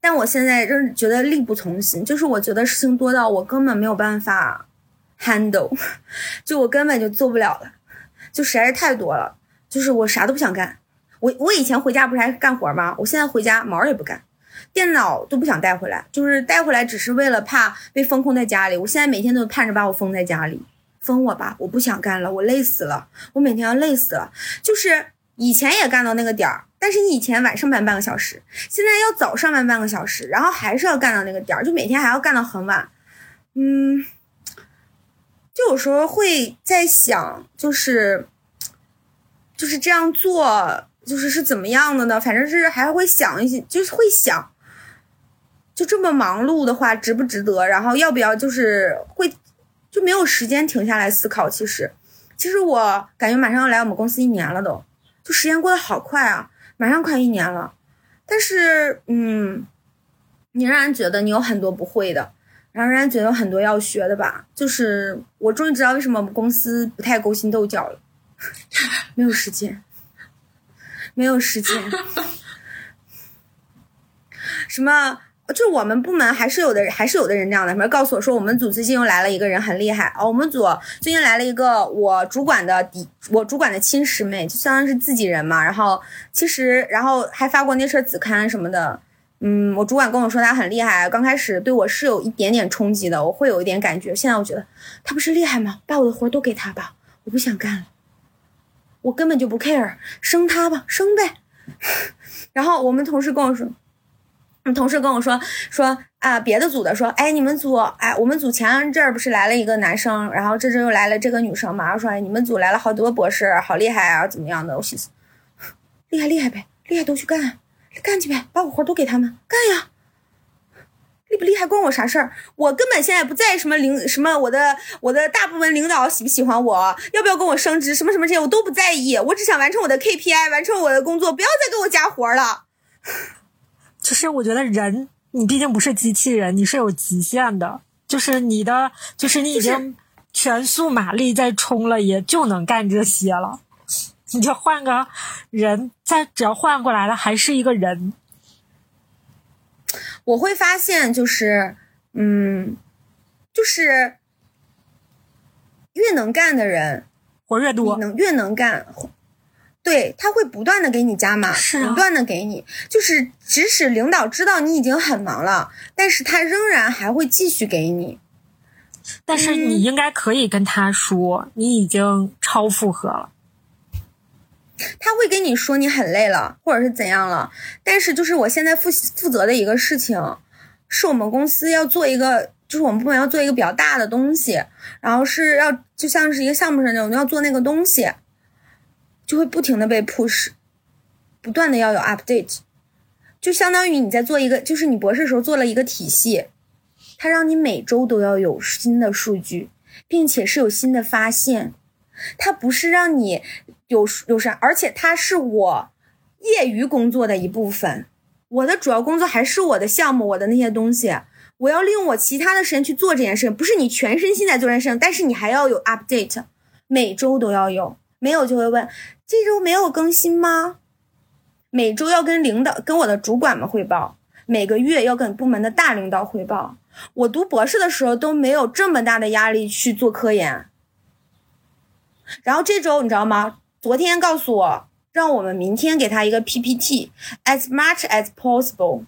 但我现在就是觉得力不从心，就是我觉得事情多到我根本没有办法 handle，就我根本就做不了了，就实在是太多了。就是我啥都不想干，我我以前回家不是还干活吗？我现在回家毛也不干，电脑都不想带回来，就是带回来只是为了怕被封控在家里。我现在每天都盼着把我封在家里，封我吧，我不想干了，我累死了，我每天要累死了。就是以前也干到那个点儿，但是你以前晚上班半个小时，现在要早上班半个小时，然后还是要干到那个点儿，就每天还要干到很晚。嗯，就有时候会在想，就是。就是这样做，就是是怎么样的呢？反正是还会想一些，就是会想，就这么忙碌的话，值不值得？然后要不要就是会就没有时间停下来思考。其实，其实我感觉马上要来我们公司一年了，都就时间过得好快啊，马上快一年了。但是，嗯，你仍然觉得你有很多不会的，然后仍然觉得有很多要学的吧？就是我终于知道为什么我们公司不太勾心斗角了。[laughs] 没有时间，没有时间。[laughs] 什么？就我们部门还是有的，还是有的人这样的。什么？告诉我说，我们组最近又来了一个人，很厉害哦。我们组最近来了一个我主管的弟，我主管的亲师妹，就相当于是自己人嘛。然后其实，然后还发过那事儿子刊什么的。嗯，我主管跟我说他很厉害，刚开始对我是有一点点冲击的，我会有一点感觉。现在我觉得他不是厉害吗？把我的活都给他吧，我不想干了。我根本就不 care，生他吧，生呗。[laughs] 然后我们同事跟我说，同事跟我说说啊，别的组的说，哎，你们组，哎，我们组前阵儿不是来了一个男生，然后这阵又来了这个女生嘛，然后说，哎，你们组来了好多博士，好厉害啊，怎么样的？我寻思，[laughs] 厉害厉害呗，厉害都去干，干去呗，把我活都给他们干呀。厉不厉害关我啥事儿？我根本现在不在什么领什么我的我的大部分领导喜不喜欢我，要不要跟我升职，什么什么这些我都不在意，我只想完成我的 KPI，完成我的工作，不要再给我加活了。就是我觉得人，你毕竟不是机器人，你是有极限的。就是你的，就是你已经全速马力在冲了，也就能干这些了。你就换个人，再只要换过来了，还是一个人。我会发现，就是，嗯，就是越能干的人活越多，能越能干，对他会不断的给你加码，不断的给你，就是即使领导知道你已经很忙了，但是他仍然还会继续给你。但是你应该可以跟他说，你已经超负荷了。他会跟你说你很累了，或者是怎样了，但是就是我现在负负责的一个事情，是我们公司要做一个，就是我们部门要做一个比较大的东西，然后是要就像是一个项目上，那种要做那个东西，就会不停的被 push，不断的要有 update，就相当于你在做一个，就是你博士时候做了一个体系，它让你每周都要有新的数据，并且是有新的发现。它不是让你有有啥，而且它是我业余工作的一部分。我的主要工作还是我的项目，我的那些东西。我要利用我其他的时间去做这件事情，不是你全身心在做这件事情，但是你还要有 update，每周都要有，没有就会问这周没有更新吗？每周要跟领导、跟我的主管们汇报，每个月要跟部门的大领导汇报。我读博士的时候都没有这么大的压力去做科研。然后这周你知道吗？昨天告诉我，让我们明天给他一个 PPT，as much as possible。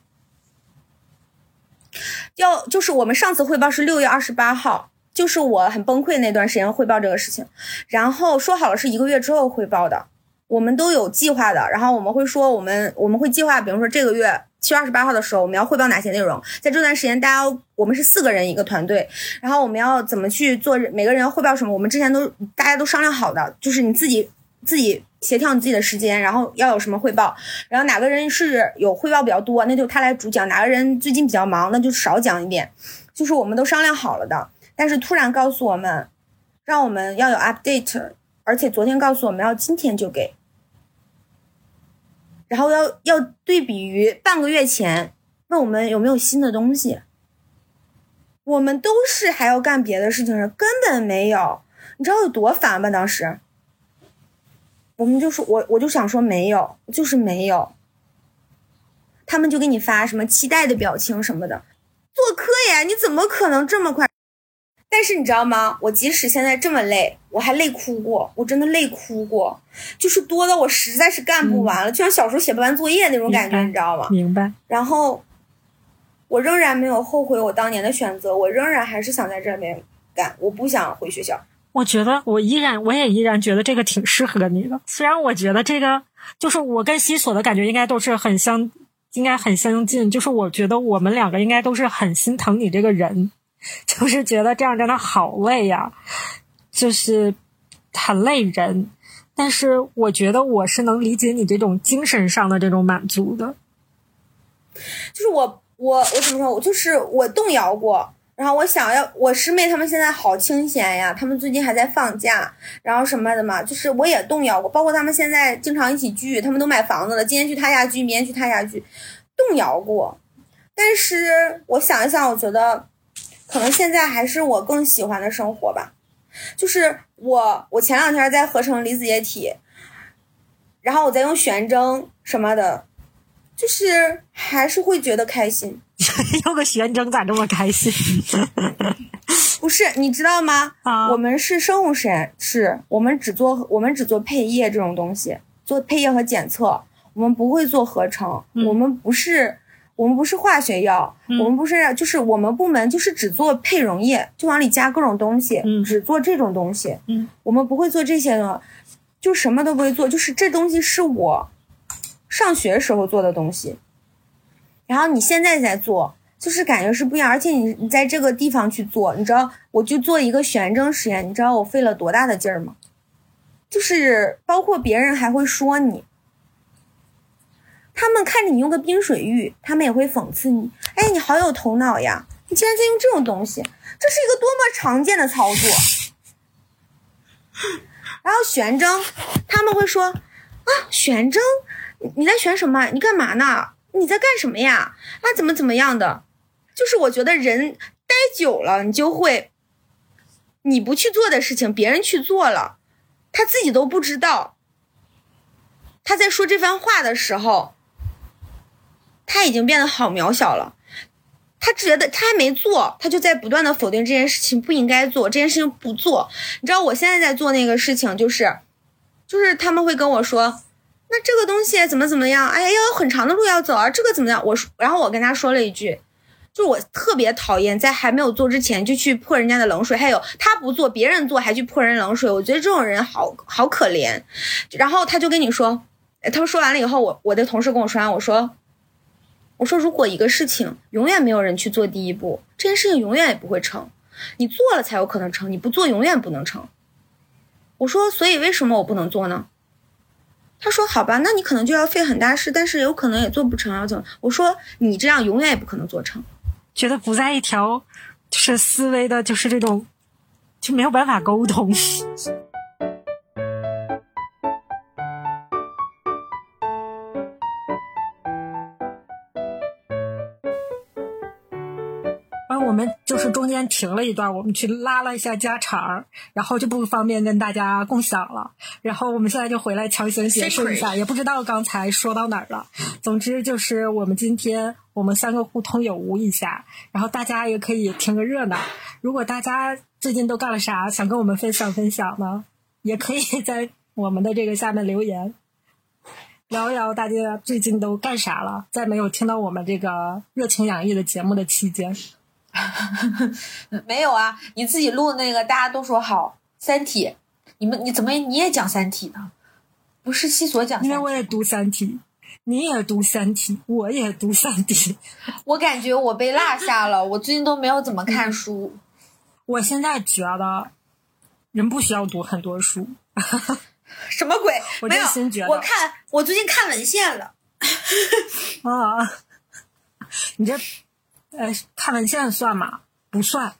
要就是我们上次汇报是六月二十八号，就是我很崩溃那段时间汇报这个事情，然后说好了是一个月之后汇报的，我们都有计划的。然后我们会说我们我们会计划，比如说这个月七月二十八号的时候我们要汇报哪些内容，在这段时间大家我们是四个人一个团队，然后我们要怎么去做，每个人要汇报什么，我们之前都大家都商量好的，就是你自己自己。协调你自己的时间，然后要有什么汇报，然后哪个人是有汇报比较多，那就他来主讲；哪个人最近比较忙，那就少讲一点。就是我们都商量好了的，但是突然告诉我们，让我们要有 update，而且昨天告诉我们要今天就给，然后要要对比于半个月前问我们有没有新的东西，我们都是还要干别的事情，根本没有，你知道有多烦吗？当时。我们就说，我我就想说没有，就是没有。他们就给你发什么期待的表情什么的，做科研你怎么可能这么快？但是你知道吗？我即使现在这么累，我还累哭过，我真的累哭过，就是多的我实在是干不完了，就像小时候写不完作业那种感觉，你知道吗？明白。然后我仍然没有后悔我当年的选择，我仍然还是想在这边干，我不想回学校。我觉得我依然，我也依然觉得这个挺适合你的。虽然我觉得这个就是我跟西索的感觉应该都是很相，应该很相近。就是我觉得我们两个应该都是很心疼你这个人，[laughs] 就是觉得这样真的好累呀，就是很累人。但是我觉得我是能理解你这种精神上的这种满足的。就是我我我怎么说？我就是我动摇过。然后我想要我师妹她们现在好清闲呀，她们最近还在放假，然后什么的嘛，就是我也动摇过，包括她们现在经常一起聚，她们都买房子了，今天去她家聚，明天去她家聚，动摇过。但是我想一想，我觉得可能现在还是我更喜欢的生活吧。就是我我前两天在合成离子液体，然后我在用悬蒸什么的，就是还是会觉得开心。[laughs] 用个悬蒸咋这么开心？[laughs] 不是，你知道吗？啊，我们是生物实验室，我们只做我们只做配液这种东西，做配液和检测，我们不会做合成。我们不是我们不是化学药，我们不是就是我们部门就是只做配溶液，就往里加各种东西，只做这种东西。嗯，我们不会做这些的，就什么都不会做，就是这东西是我上学时候做的东西。然后你现在在做，就是感觉是不一样，而且你你在这个地方去做，你知道，我就做一个悬蒸实验，你知道我费了多大的劲儿吗？就是包括别人还会说你，他们看着你用个冰水浴，他们也会讽刺你，哎，你好有头脑呀，你竟然在用这种东西，这是一个多么常见的操作。[laughs] 然后悬蒸，他们会说啊，悬蒸，你在悬什么？你干嘛呢？你在干什么呀？啊，怎么怎么样的？就是我觉得人待久了，你就会，你不去做的事情，别人去做了，他自己都不知道。他在说这番话的时候，他已经变得好渺小了。他觉得他还没做，他就在不断的否定这件事情不应该做，这件事情不做。你知道我现在在做那个事情，就是，就是他们会跟我说。那这个东西怎么怎么样？哎呀，要有很长的路要走啊！这个怎么样？我说，然后我跟他说了一句，就是我特别讨厌在还没有做之前就去泼人家的冷水，还有他不做别人做还去泼人冷水，我觉得这种人好好可怜。然后他就跟你说，他说完了以后，我我的同事跟我说完，我说，我说如果一个事情永远没有人去做第一步，这件事情永远也不会成，你做了才有可能成，你不做永远不能成。我说，所以为什么我不能做呢？他说：“好吧，那你可能就要费很大事，但是有可能也做不成要怎么？”我说：“你这样永远也不可能做成。”觉得不在一条就是思维的，就是这种，就没有办法沟通。就是中间停了一段，我们去拉了一下家常，然后就不方便跟大家共享了。然后我们现在就回来强行解释一下，也不知道刚才说到哪儿了。总之就是我们今天我们三个互通有无一下，然后大家也可以听个热闹。如果大家最近都干了啥，想跟我们分享分享呢，也可以在我们的这个下面留言，聊一聊大家最近都干啥了。在没有听到我们这个热情洋溢的节目的期间。[laughs] 没有啊，你自己录那个，大家都说好。三体，你们你怎么你也讲三体呢？不是西索讲，因为我也读三体，你也读三体，我也读三体。[laughs] 我感觉我被落下了，我最近都没有怎么看书。我现在觉得，人不需要读很多书。[laughs] 什么鬼？我没有真心觉得我看我最近看文献了。啊，你这，呃，看文献算吗？不算。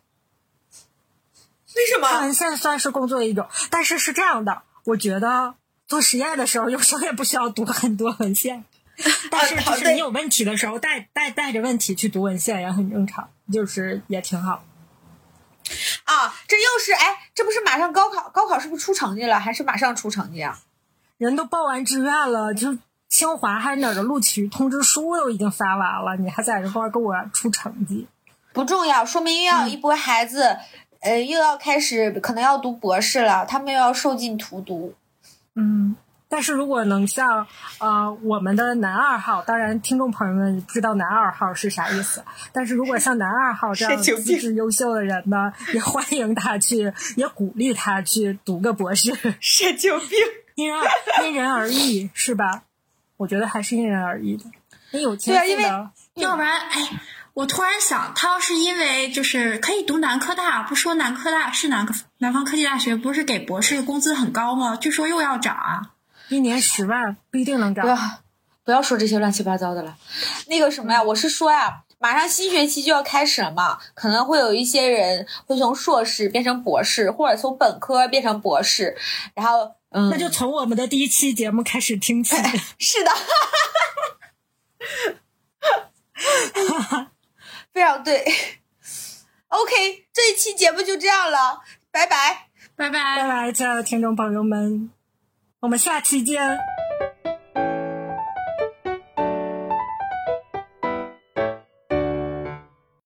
为什么？看文献算是工作的一种，但是是这样的，我觉得做实验的时候，有时候也不需要读很多文献，[laughs] 但是就是你有问题的时候，带带带着问题去读文献也很正常，就是也挺好。啊，这又是哎，这不是马上高考？高考是不是出成绩了？还是马上出成绩啊？人都报完志愿了，就清华还是哪儿的录取通知书都已经发完了，你还在这块儿给我出成绩？不重要，说明又要一波孩子，呃，又要开始可能要读博士了，他们又要受尽荼毒。嗯，但是如果能像呃我们的男二号，当然听众朋友们不知道男二号是啥意思，但是如果像男二号这样资质优秀的人呢，也欢迎他去，也鼓励他去读个博士，神经病！因人因人而异，是吧？我觉得还是因人而异的。你有钱对啊因为赋的，要不然，哎，我突然想，他要是因为就是可以读南科大，不说南科大是南科南方科技大学，不是给博士工资很高吗？据说又要涨啊。一年十万不一定能不要涨。不要说这些乱七八糟的了。那个什么呀，我是说呀，马上新学期就要开始了嘛，可能会有一些人会从硕士变成博士，或者从本科变成博士，然后嗯，那就从我们的第一期节目开始听起。[laughs] 是的，非常对。OK，这一期节目就这样了，拜拜。拜拜拜拜，亲爱的听众朋友们，我们下期见。